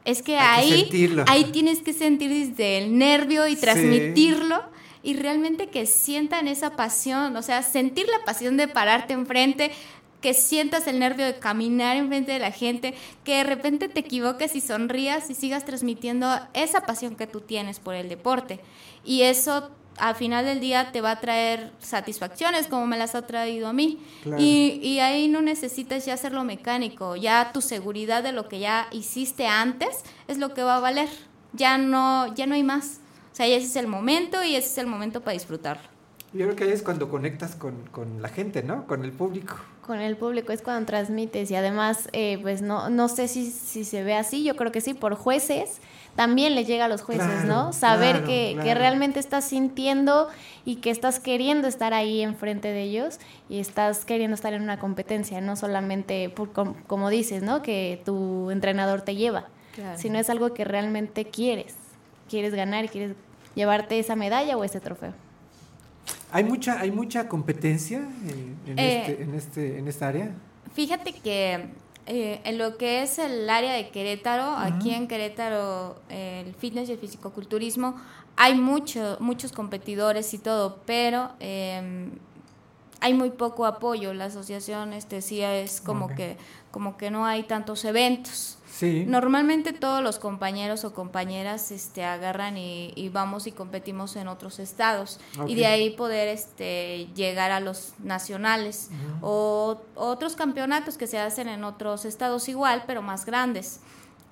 es que Hay ahí, ahí tienes que sentir desde el nervio y Sí. transmitirlo. Y realmente que sientan esa pasión, o sea, sentir la pasión de pararte enfrente, que sientas el nervio de caminar enfrente de la gente, que de repente te equivoques y sonrías y sigas transmitiendo esa pasión que tú tienes por el deporte. Y eso al final del día te va a traer satisfacciones como me las ha traído a mí. Claro. Y, y ahí no necesitas ya hacerlo mecánico, ya tu seguridad de lo que ya hiciste antes es lo que va a valer. Ya no, ya no hay más. O sea, ese es el momento y ese es el momento para disfrutarlo. Yo creo que ahí es cuando conectas con, con la gente, ¿no? Con el público. con el público, es cuando transmites y además, eh, pues no, no sé si, si se ve así, yo creo que sí, por jueces, también le llega a los jueces, Claro, ¿no? Saber claro, que, que realmente estás sintiendo y que estás queriendo estar ahí enfrente de ellos y estás queriendo estar en una competencia, no solamente, por, com- como dices, ¿no? Que tu entrenador te lleva, Claro. sino es algo que realmente quieres, quieres ganar, quieres llevarte esa medalla o ese trofeo. ¿Hay mucha, hay mucha competencia en, en Eh, este, en, este, en esta área? Fíjate que eh, en lo que es el área de Querétaro, aquí en Querétaro, eh, el fitness y el fisicoculturismo, hay mucho, muchos competidores y todo, pero eh, hay muy poco apoyo. La asociación este, sí es como, que, como que no hay tantos eventos. Sí. Normalmente todos los compañeros o compañeras este, agarran y, y vamos y competimos en otros estados y de ahí poder este, llegar a los nacionales o otros campeonatos que se hacen en otros estados igual, pero más grandes.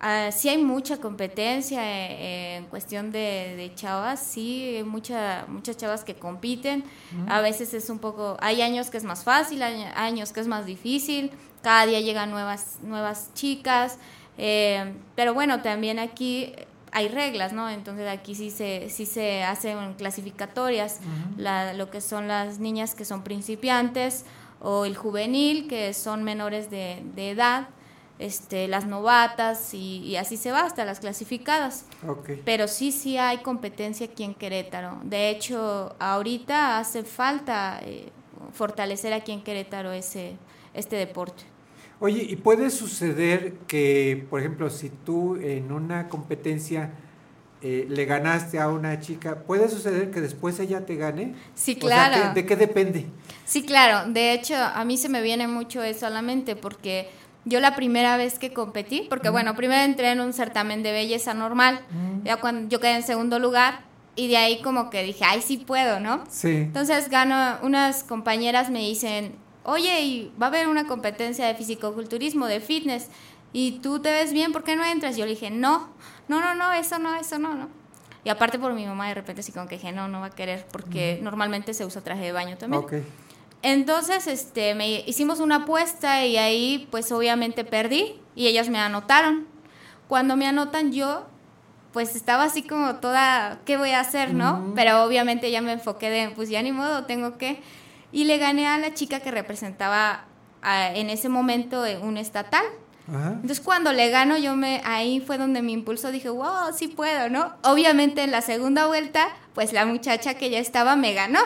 Ah, sí hay mucha competencia eh, en cuestión de, de chavas, sí, hay mucha, muchas chavas que compiten. A veces es un poco, hay años que es más fácil, hay años que es más difícil. Cada día llegan nuevas, nuevas chicas. Eh, pero bueno, también aquí hay reglas, ¿no? Entonces aquí sí se, sí se hacen clasificatorias, la- lo que son las niñas que son principiantes o el juvenil, que son menores de, de edad, este, las novatas y, y así se va hasta las clasificadas. Ok. Pero sí, sí hay competencia aquí en Querétaro. De hecho, ahorita hace falta eh, fortalecer aquí en Querétaro ese, este deporte. Oye, ¿y puede suceder que, por ejemplo, si tú en una competencia eh, le ganaste a una chica, ¿puede suceder que después ella te gane? Sí, O sea, claro. ¿qué- ¿de qué depende? Sí, claro. De hecho, a mí se me viene mucho eso a la mente porque yo la primera vez que competí, porque bueno, primero entré en un certamen de belleza normal, ya cuando yo quedé en segundo lugar y de ahí como que dije, ay, sí puedo, ¿no? Sí. Entonces gano, unas compañeras me dicen, oye, y va a haber una competencia de fisicoculturismo, de fitness, y tú te ves bien, ¿por qué no entras? Yo le dije, no, no, no, no, eso no, eso no, no. Y aparte por mi mamá de repente sí como que dije, no, no va a querer, porque normalmente se usa traje de baño también. Ok. Entonces, este, me hicimos una apuesta y ahí, pues obviamente perdí y ellas me anotaron. Cuando me anotan yo, pues estaba así como toda, ¿qué voy a hacer, no? Pero obviamente ya me enfoqué de, pues ya ni modo, tengo que. Y le gané a la chica que representaba a- en ese momento eh, un estatal. Ajá. Entonces cuando le gano yo me ahí fue donde mi impulso dije, wow, sí puedo, ¿no? Obviamente en la segunda vuelta, pues la muchacha que ya estaba me ganó.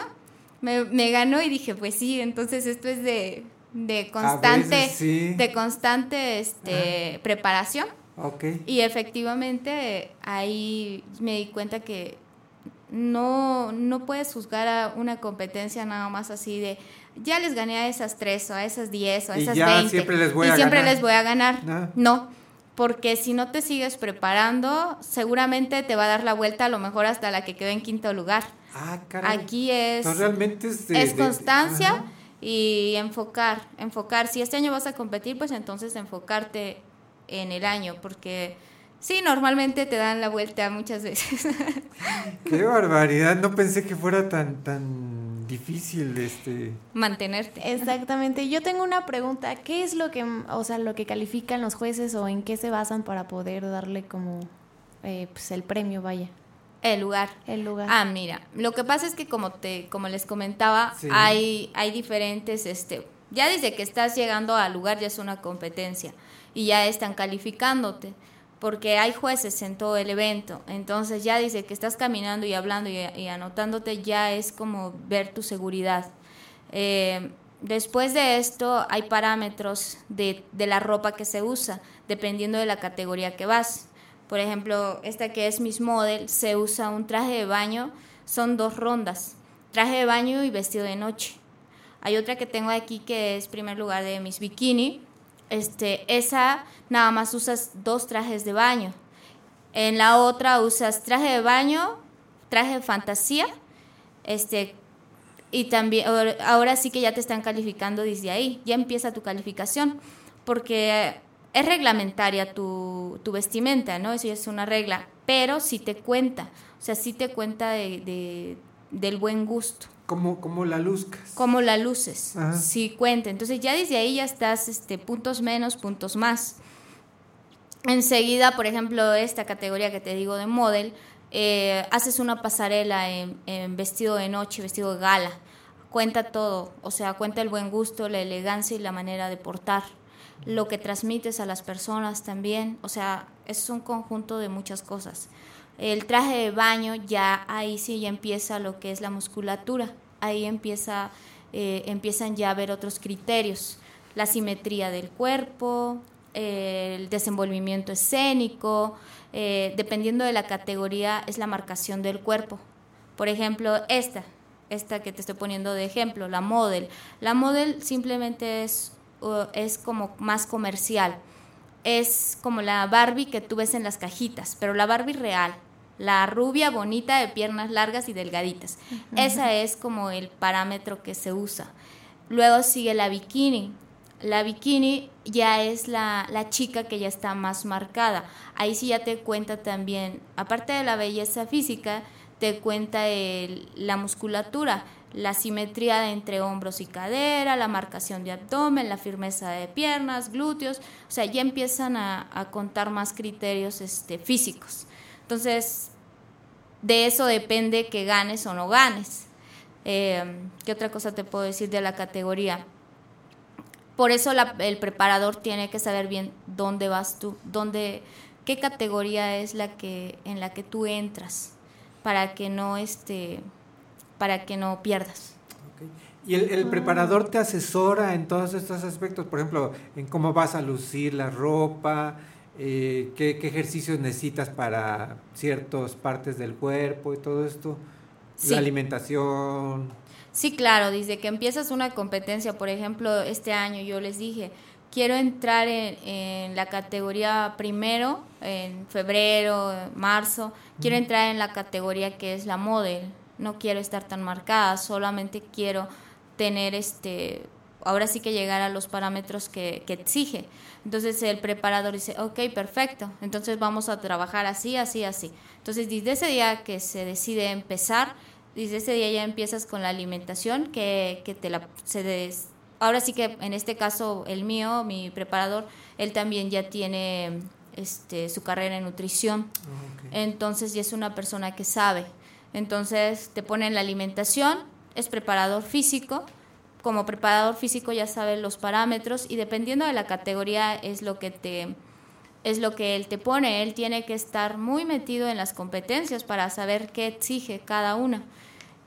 Me, me ganó y dije, pues sí, entonces esto es de, de constante, veces sí. de constante este, preparación. Ok. Y efectivamente ahí me di cuenta que no, no puedes juzgar a una competencia nada más así de ya les gané a esas tres o a esas diez o a Y esas ya veinte siempre les voy y a siempre ganar. les voy a ganar. No. No, porque si no te sigues preparando, seguramente te va a dar la vuelta a lo mejor hasta la que quedó en quinto lugar. Ah, caray. Aquí es, realmente es de- es de- constancia y enfocar, enfocar. Si este año vas a competir, pues entonces enfocarte en el año, porque sí, normalmente te dan la vuelta muchas veces. Qué barbaridad, no pensé que fuera tan tan difícil este Mantenerte. Exactamente. Yo tengo una pregunta. ¿Qué es lo que, o sea, lo que califican los jueces o en qué se basan para poder darle como, eh, pues, el premio, vaya? El lugar. El lugar. Ah, mira, lo que pasa es que como te, como les comentaba, Sí. hay, hay diferentes, este, ya desde que estás llegando al lugar ya es una competencia y ya están calificándote, porque hay jueces en todo el evento, entonces ya dice que estás caminando y hablando y, anotándote ya es como ver tu seguridad. Eh, después de esto hay parámetros de, de la ropa que se usa, dependiendo de la categoría que vas. Por ejemplo, esta que es Miss Model, se usa un traje de baño, son dos rondas, traje de baño y vestido de noche. Hay otra que tengo aquí que es primer lugar de Miss Bikini. Este, esa nada más usas dos trajes de baño. En la otra usas traje de baño, traje de fantasía, este, y también ahora- sí que ya te están calificando desde ahí, ya empieza tu calificación, porque es reglamentaria tu, tu vestimenta, ¿no? Eso ya es una regla, pero sí te cuenta, o sea, sí te cuenta de- del buen gusto. Como, como la luzcas. como la luces, Ajá. sí cuenta. Entonces ya desde ahí ya estás este, puntos menos, puntos más. Enseguida, por ejemplo, esta categoría que te digo de model, eh, haces una pasarela en, en vestido de noche, vestido de gala. Cuenta todo, o sea, cuenta el buen gusto, la elegancia y la manera de portar. Lo que transmites a las personas también, o sea, es un conjunto de muchas cosas. El traje de baño, ya ahí sí ya empieza lo que es la musculatura. Ahí empieza, eh, empiezan ya a ver otros criterios. La simetría del cuerpo, el desenvolvimiento escénico, eh, dependiendo de la categoría, es la marcación del cuerpo. Por ejemplo, esta, esta que te estoy poniendo de ejemplo, la model. La model simplemente es, uh, es como más comercial. Es como la Barbie que tú ves en las cajitas, pero la Barbie real. La rubia bonita de piernas largas y delgaditas. Esa es como el parámetro que se usa. Luego sigue la bikini. La bikini ya es la, la chica que ya está más marcada. Ahí sí ya te cuenta también, aparte de la belleza física, te cuenta el- la musculatura, la simetría entre hombros y cadera, la marcación de abdomen, la firmeza de piernas, glúteos. O sea, ya empiezan a, contar más criterios este, físicos. Entonces, de eso depende que ganes o no ganes. Eh, ¿Qué otra cosa te puedo decir de la categoría? Por eso el preparador tiene que saber bien dónde vas tú, dónde, qué categoría es la que en la que tú entras, para que no este, para que no pierdas. Y el, el preparador te asesora en todos estos aspectos, por ejemplo, en cómo vas a lucir la ropa, eh, qué, qué ejercicios necesitas para ciertas partes del cuerpo y todo esto, Sí. la alimentación. Sí, claro, desde que empiezas una competencia, por ejemplo, este año yo les dije, quiero entrar en, en la categoría primero, en febrero, marzo, quiero entrar en la categoría que es la model, no quiero estar tan marcada, solamente quiero tener este, ahora sí que llegar a los parámetros que, que exige. Entonces el preparador dice, ok, perfecto, entonces vamos a trabajar así, así, así. Entonces desde ese día que se decide empezar, desde ese día ya empiezas con la alimentación, que, que te la... Se des- ahora sí que en este caso el mío, mi preparador, él también ya tiene este, su carrera en nutrición. Entonces ya es una persona que sabe. Entonces te pone en la alimentación, es preparador físico. Como preparador físico ya sabe los parámetros y dependiendo de la categoría es lo que te es lo que él te pone. Él tiene que estar muy metido en las competencias para saber qué exige cada una.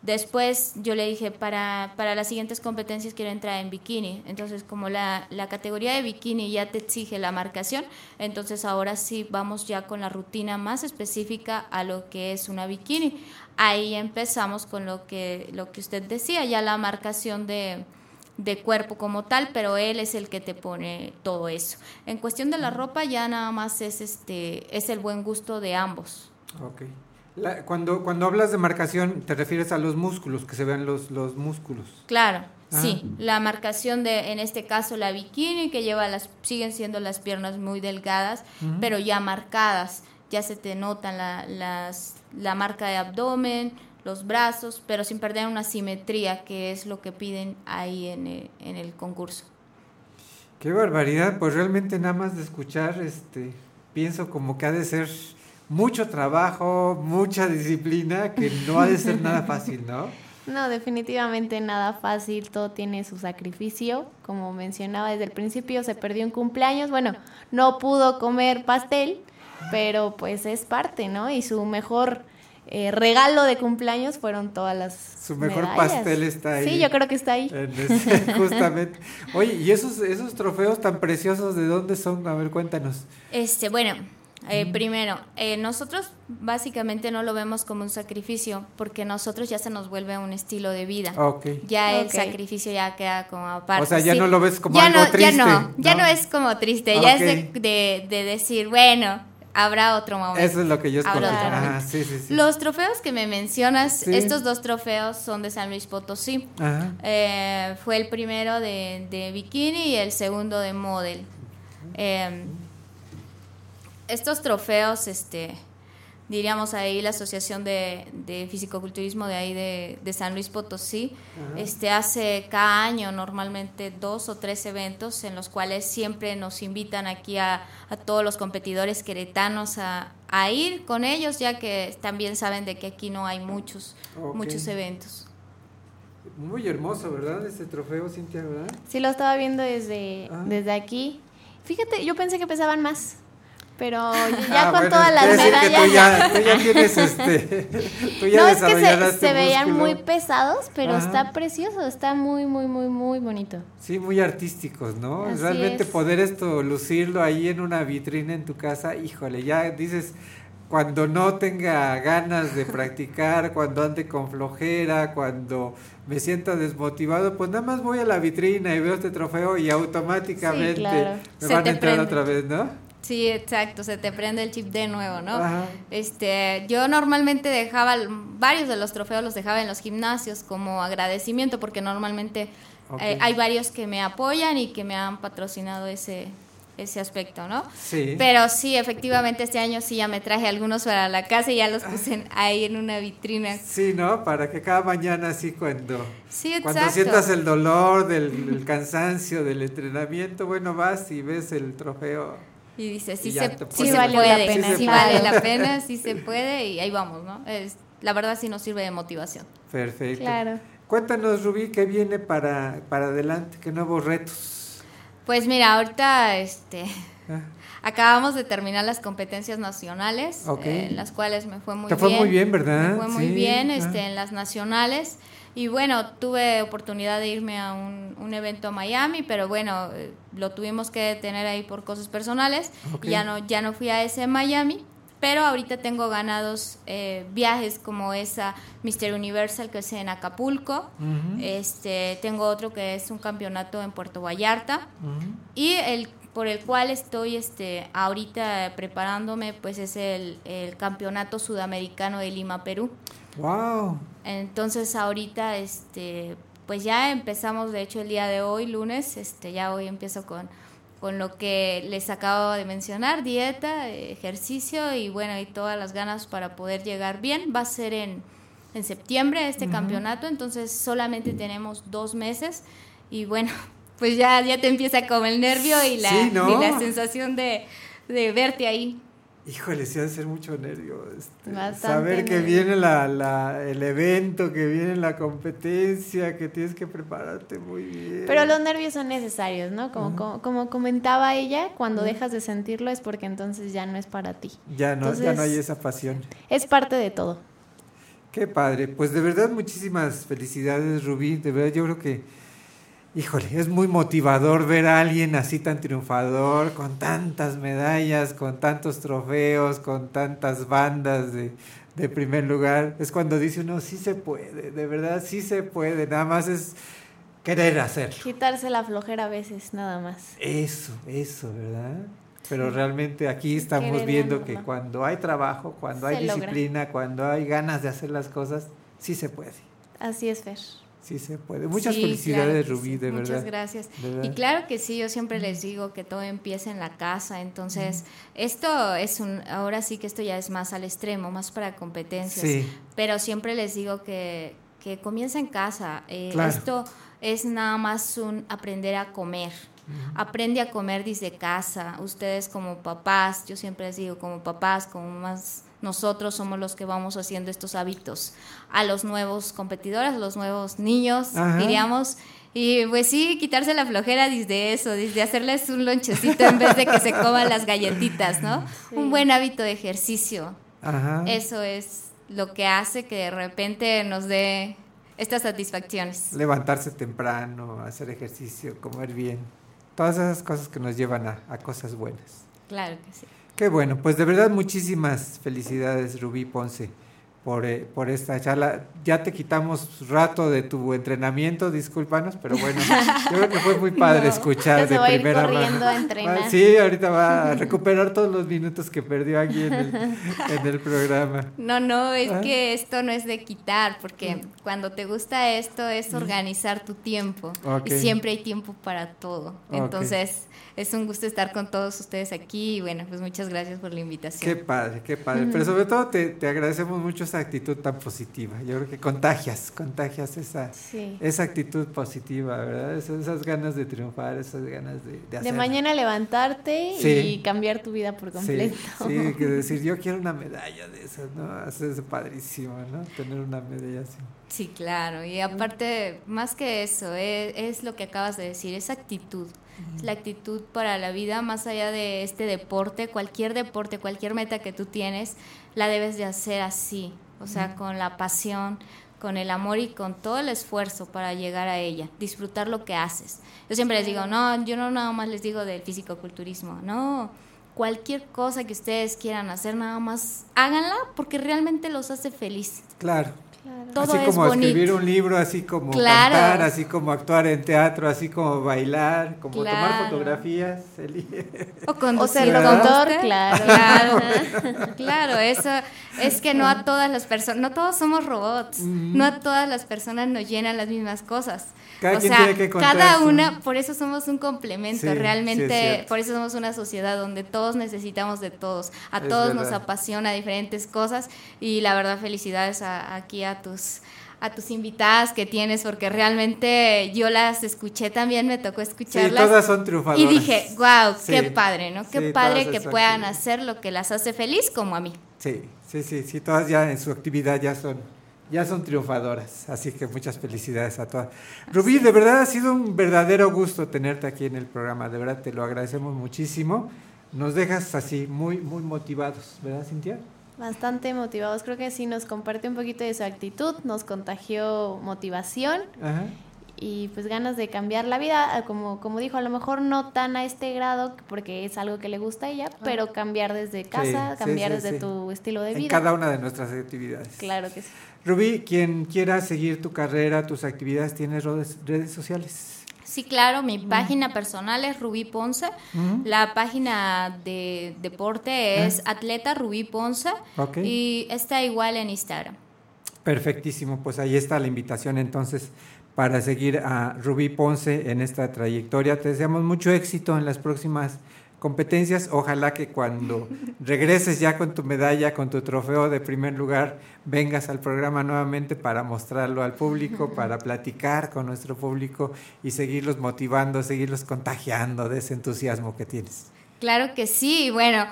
Después yo le dije, para, para las siguientes competencias quiero entrar en bikini. Entonces, como la, la categoría de bikini ya te exige la marcación, entonces ahora sí vamos ya con la rutina más específica a lo que es una bikini. Ahí empezamos con lo que, lo que usted decía, ya la marcación de, de cuerpo como tal, pero él es el que te pone todo eso. En cuestión de la ropa ya nada más es este es el buen gusto de ambos. Ok. La- cuando, cuando hablas de marcación, te refieres a los músculos, que se vean los, los músculos. Claro, Ah. sí. La marcación de, en este caso, la bikini, que lleva las, siguen siendo las piernas muy delgadas, pero ya marcadas. Ya se te notan la, las, la marca de abdomen, los brazos, pero sin perder una simetría, que es lo que piden ahí en el, en el concurso. Qué barbaridad, pues realmente nada más de escuchar, este, pienso como que ha de ser mucho trabajo, mucha disciplina, que no ha de ser nada fácil, ¿no? No, definitivamente nada fácil, todo tiene su sacrificio. Como mencionaba desde el principio, se perdió un cumpleaños. Bueno, no pudo comer pastel, pero pues es parte, ¿no? Y su mejor eh, regalo de cumpleaños fueron todas las. Su mejor medallas. pastel está ahí. Sí, yo creo que está ahí. Ese- justamente. Oye, ¿y esos, esos trofeos tan preciosos de dónde son? A ver, cuéntanos. Este, bueno, eh, primero, eh, nosotros básicamente no lo vemos como un sacrificio porque nosotros ya se nos vuelve un estilo de vida. Ok. Ya el sacrificio ya queda como aparte. O sea, ya no lo ves como ya algo no, triste, Ya no, ya ¿no? no es como triste, ya es de, de- de decir, bueno, habrá otro momento. Eso es lo que yo sí, sí, sí. Los trofeos que me mencionas, estos dos trofeos son de San Luis Potosí. Ajá. Eh, fue el primero de, de bikini y el segundo de model. Eh, estos trofeos, este, diríamos ahí la Asociación de, de Fisicoculturismo de ahí de, de San Luis Potosí, Ajá. este hace cada año normalmente dos o tres eventos en los cuales siempre nos invitan aquí a, a todos los competidores queretanos a, a ir con ellos, ya que también saben de que aquí no hay muchos, muchos eventos. Muy hermoso, ¿verdad? Este trofeo, Cintia, ¿verdad? Sí, lo estaba viendo desde, Ah. desde aquí. Fíjate, yo pensé que pesaban más. Pero ya Ah, con bueno, todas las medallas. tú ya, tú ya tienes este. Tú ya no, es que se, se veían muy pesados, pero Ajá. está precioso, está muy, muy, muy, muy bonito. Sí, muy artísticos, ¿no? Así Realmente es. poder esto, lucirlo ahí en una vitrina en tu casa, híjole, ya dices, cuando no tenga ganas de practicar, cuando ande con flojera, cuando me sienta desmotivado, pues nada más voy a la vitrina y veo este trofeo y automáticamente Sí, claro. me Se van a entrar prende. otra vez, ¿no? Sí, exacto, se te prende el chip de nuevo, ¿no? Ajá. Este, yo normalmente dejaba varios de los trofeos los dejaba en los gimnasios como agradecimiento porque normalmente eh, hay varios que me apoyan y que me han patrocinado ese ese aspecto, ¿no? Sí. Pero sí, efectivamente este año sí ya me traje algunos para la casa y ya los puse ahí en una vitrina. Sí, ¿no? Para que cada mañana así cuando, Sí, cuando sientas el dolor del el cansancio del entrenamiento, bueno, vas y ves el trofeo. Y dice, sí Y se, te sí valió puede, la pena, sí, sí vale vale. la pena, sí se puede y ahí vamos, ¿no? Es, la verdad sí nos sirve de motivación. Perfecto. Claro. Cuéntanos, Rubí, ¿qué viene para, para adelante? ¿Qué nuevos retos? Pues mira, ahorita este Ah. acabamos de terminar las competencias nacionales, eh, en las cuales me fue muy Te bien. fue muy bien, ¿verdad? Me fue muy bien ah. este, en las nacionales. Y bueno, tuve oportunidad de irme a un, un evento a Miami, pero bueno, eh, lo tuvimos que detener ahí por cosas personales. Ya no ya no fui a ese Miami, pero ahorita tengo ganados eh, viajes como esa Mr. Universal que es en Acapulco. Este, tengo otro que es un campeonato en Puerto Vallarta. Y el por el cual estoy este, ahorita preparándome, pues es el, el Campeonato Sudamericano de Lima, Perú. ¡Wow! Entonces ahorita, este, pues ya empezamos, de hecho el día de hoy, lunes, este, ya hoy empiezo con, con lo que les acabo de mencionar, dieta, ejercicio y bueno, y todas las ganas para poder llegar bien. Va a ser en, en septiembre este campeonato, entonces solamente tenemos dos meses y bueno, pues ya, ya te empieza como el nervio y la, Sí, ¿no? y la sensación de, de verte ahí. Híjole, sí ha de ser mucho nervio. este, saber que nervio. viene la, la- el evento, que viene la competencia, que tienes que prepararte muy bien. Pero los nervios son necesarios, ¿no? Como, como, como comentaba ella, cuando dejas de sentirlo es porque entonces ya no es para ti. Ya no, ya no hay esa pasión. Es parte de todo. Qué padre. Pues de verdad, muchísimas felicidades, Rubí. De verdad, yo creo que, híjole, es muy motivador ver a alguien así tan triunfador, con tantas medallas, con tantos trofeos, con tantas bandas de, de primer lugar. Es cuando dice uno, sí se puede, de verdad, sí se puede. Nada más es querer hacerlo. Quitarse la flojera a veces, nada más. Eso, eso, ¿verdad? Pero realmente aquí estamos Querer viendo que cuando hay trabajo, cuando hay logra. disciplina, cuando hay ganas de hacer las cosas, sí se puede. Así es, Fer. Sí se puede. Muchas Sí, felicidades, claro Rubí, sí. de Muchas verdad. gracias. De verdad. Y claro que sí, yo siempre les digo que todo empieza en la casa. Entonces, esto es un, ahora sí que esto ya es más al extremo, más para competencias. Sí. Pero siempre les digo que, que comienza en casa. Eh, Claro. Esto es nada más un aprender a comer. Aprende a comer desde casa. Ustedes como papás, yo siempre les digo, como papás, como más nosotros somos los que vamos haciendo estos hábitos a los nuevos competidores, a los nuevos niños, Ajá. diríamos. Y pues sí, quitarse la flojera desde eso, desde hacerles un lonchecito en vez de que se coman las galletitas, ¿no? Un buen hábito de ejercicio. Ajá. Eso es lo que hace que de repente nos dé estas satisfacciones. Levantarse temprano, hacer ejercicio, comer bien. Todas esas cosas que nos llevan a, a cosas buenas. Claro que sí. Qué bueno, pues de verdad muchísimas felicidades, Rubí Ponce, por, eh, por esta charla. Ya te quitamos rato de tu entrenamiento, discúlpanos, pero bueno, yo creo que fue muy padre No, escuchar de primera mano. Ah, Sí, ahorita va a recuperar todos los minutos que perdió aquí en el, en el programa. No, no, es Ah. que esto no es de quitar, porque cuando te gusta esto es organizar tu tiempo. Y siempre hay tiempo para todo. Entonces, es un gusto estar con todos ustedes aquí y bueno, pues muchas gracias por la invitación. Qué padre, qué padre. Pero sobre todo te, te agradecemos mucho esa actitud tan positiva. Yo creo que contagias, contagias esa, Sí. esa actitud positiva, ¿verdad? Esas, esas ganas de triunfar, esas ganas de, de De mañana levantarte Sí. y cambiar tu vida por Sí, completo. sí, que decir, yo quiero una medalla de esas, ¿no? Eso es padrísimo, ¿no? Tener una medalla así. Sí, claro. Y aparte, más que eso, es, es lo que acabas de decir, es actitud. Es la actitud para la vida, más allá de este deporte, cualquier deporte, cualquier meta que tú tienes, la debes de hacer así, o sea, con la pasión, con el amor y con todo el esfuerzo para llegar a ella, disfrutar lo que haces. Yo siempre les digo, no, yo no nada más les digo del físico-culturismo, no, cualquier cosa que ustedes quieran hacer, nada más háganla porque realmente los hace feliz. Claro. Todo así es como escribir bonito. un libro, así como Claro. cantar, así como actuar en teatro, así como bailar, como tomar fotografías. Eli. O conducir ser locutor, coche. claro. Claro, claro, eso es que no a todas las personas, no todos somos robots, no a todas las personas nos llenan las mismas cosas. Cada o quien sea, tiene que cada una, por eso somos un complemento, Sí, sí, es realmente, por eso somos una sociedad donde todos necesitamos de todos, a Es todos nos apasiona diferentes cosas y la verdad felicidades a- aquí a tus a tus invitadas que tienes porque realmente yo las escuché también me tocó escucharlas todas son triunfadoras. y dije wow Sí. qué padre no qué Sí, padre que puedan hacer lo que las hace feliz como a mí Sí, sí, sí, sí, todas ya en su actividad ya son, ya son triunfadoras, así que muchas felicidades a todas. Rubí, de verdad ha sido un verdadero gusto tenerte aquí en el programa, de verdad te lo agradecemos muchísimo. Nos dejas así muy, muy motivados, ¿verdad, Cintia? Bastante motivados. Creo que sí nos comparte un poquito de su actitud, nos contagió motivación Ajá. Y pues ganas de cambiar la vida, ah, como, como dijo, a lo mejor no tan a este grado porque es algo que le gusta a ella, pero cambiar desde casa, sí, cambiar sí, desde sí. tu estilo de En vida. cada una de nuestras actividades. Claro que sí. Rubí, quien quiera seguir tu carrera, tus actividades, ¿tienes redes, redes sociales? Sí, claro, mi página personal es Rubí Ponce. La página de deporte es Atleta Rubí Ponce. Y está igual en Instagram. Perfectísimo, pues ahí está la invitación entonces para seguir a Rubí Ponce en esta trayectoria. Te deseamos mucho éxito en las próximas competencias. Ojalá que cuando regreses ya con tu medalla, con tu trofeo de primer lugar, vengas al programa nuevamente para mostrarlo al público, para platicar con nuestro público y seguirlos motivando, seguirlos contagiando de ese entusiasmo que tienes. Claro que sí, bueno,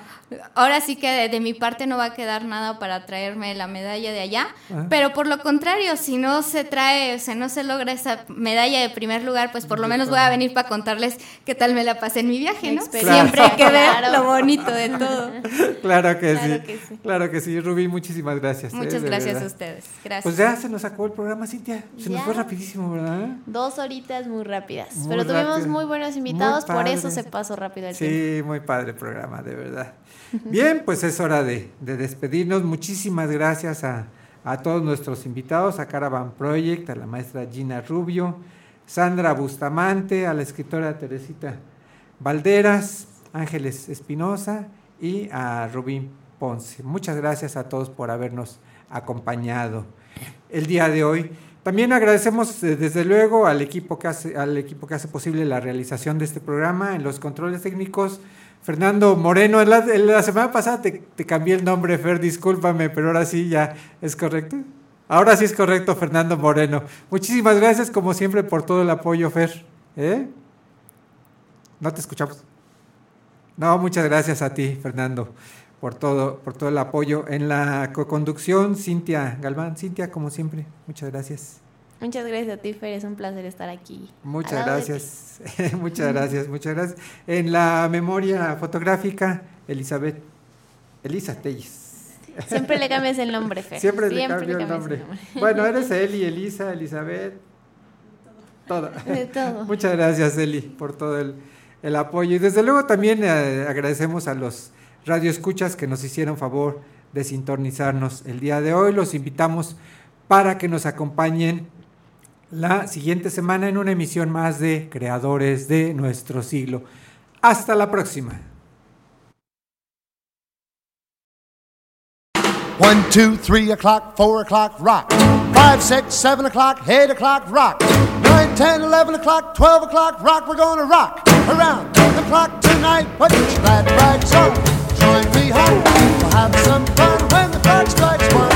ahora sí que de, de mi parte no va a quedar nada para traerme la medalla de allá, Ah. pero por lo contrario, si no se trae, o sea, no se logra esa medalla de primer lugar, pues por lo menos voy a venir para contarles qué tal me la pasé en mi viaje, ¿no? Siempre hay que ver lo bonito de todo. Claro que Claro sí. que sí. Claro que sí, Rubí, muchísimas gracias. ¿eh? Muchas gracias verdad. a ustedes. Gracias. Pues ya se nos acabó el programa, Cintia. Se nos fue rapidísimo, ¿verdad? Dos horitas muy rápidas, Muy pero tuvimos rápido. muy buenos invitados, Muy por eso se pasó rápido el tiempo. Sí, muy padre el programa, de verdad. Bien, pues es hora de, de despedirnos. Muchísimas gracias a, a todos nuestros invitados, a Caravan Project, a la maestra Gina Rubio, Sandra Bustamante, a la escritora Teresita Valderas, Ángeles Espinosa y a Rubín Ponce. Muchas gracias a todos por habernos acompañado el día de hoy. También agradecemos eh, desde luego al equipo que hace al equipo que hace posible la realización de este programa en los controles técnicos. Fernando Moreno, en la, en la semana pasada te, te cambié el nombre, Fer, discúlpame, pero ahora sí ya es correcto. Ahora sí es correcto, Fernando Moreno. Muchísimas gracias, como siempre, por todo el apoyo, Fer. ¿Eh? No te escuchamos. No, muchas gracias a ti, Fernando, por todo, por todo el apoyo. En la co-conducción, Cintia Galván. Cintia, como siempre, muchas gracias. Muchas gracias a ti, Fer, es un placer estar aquí. Muchas gracias. muchas gracias, muchas gracias. En la memoria fotográfica, Elizabeth, Elisa Telles. Siempre le cambias el nombre, Fer. Siempre, le cambio el nombre. Bueno, eres Eli, Elisa, Elizabeth, todo. De todo. Muchas gracias, Eli, por todo el, el apoyo. Y desde luego también eh, agradecemos a los radioescuchas que nos hicieron favor de sintonizarnos el día de hoy. Los invitamos para que nos acompañen la siguiente semana en una emisión más de Creadores de nuestro siglo. Hasta la próxima. One, two, three o'clock, four o'clock, rock. Five, six, seven o'clock, eight o'clock, rock. Nine, ten, eleven o'clock, twelve o'clock, rock. We're gonna rock around the clock tonight. Put your glad rags on. Join me home. We'll have some fun when the clock strikes one.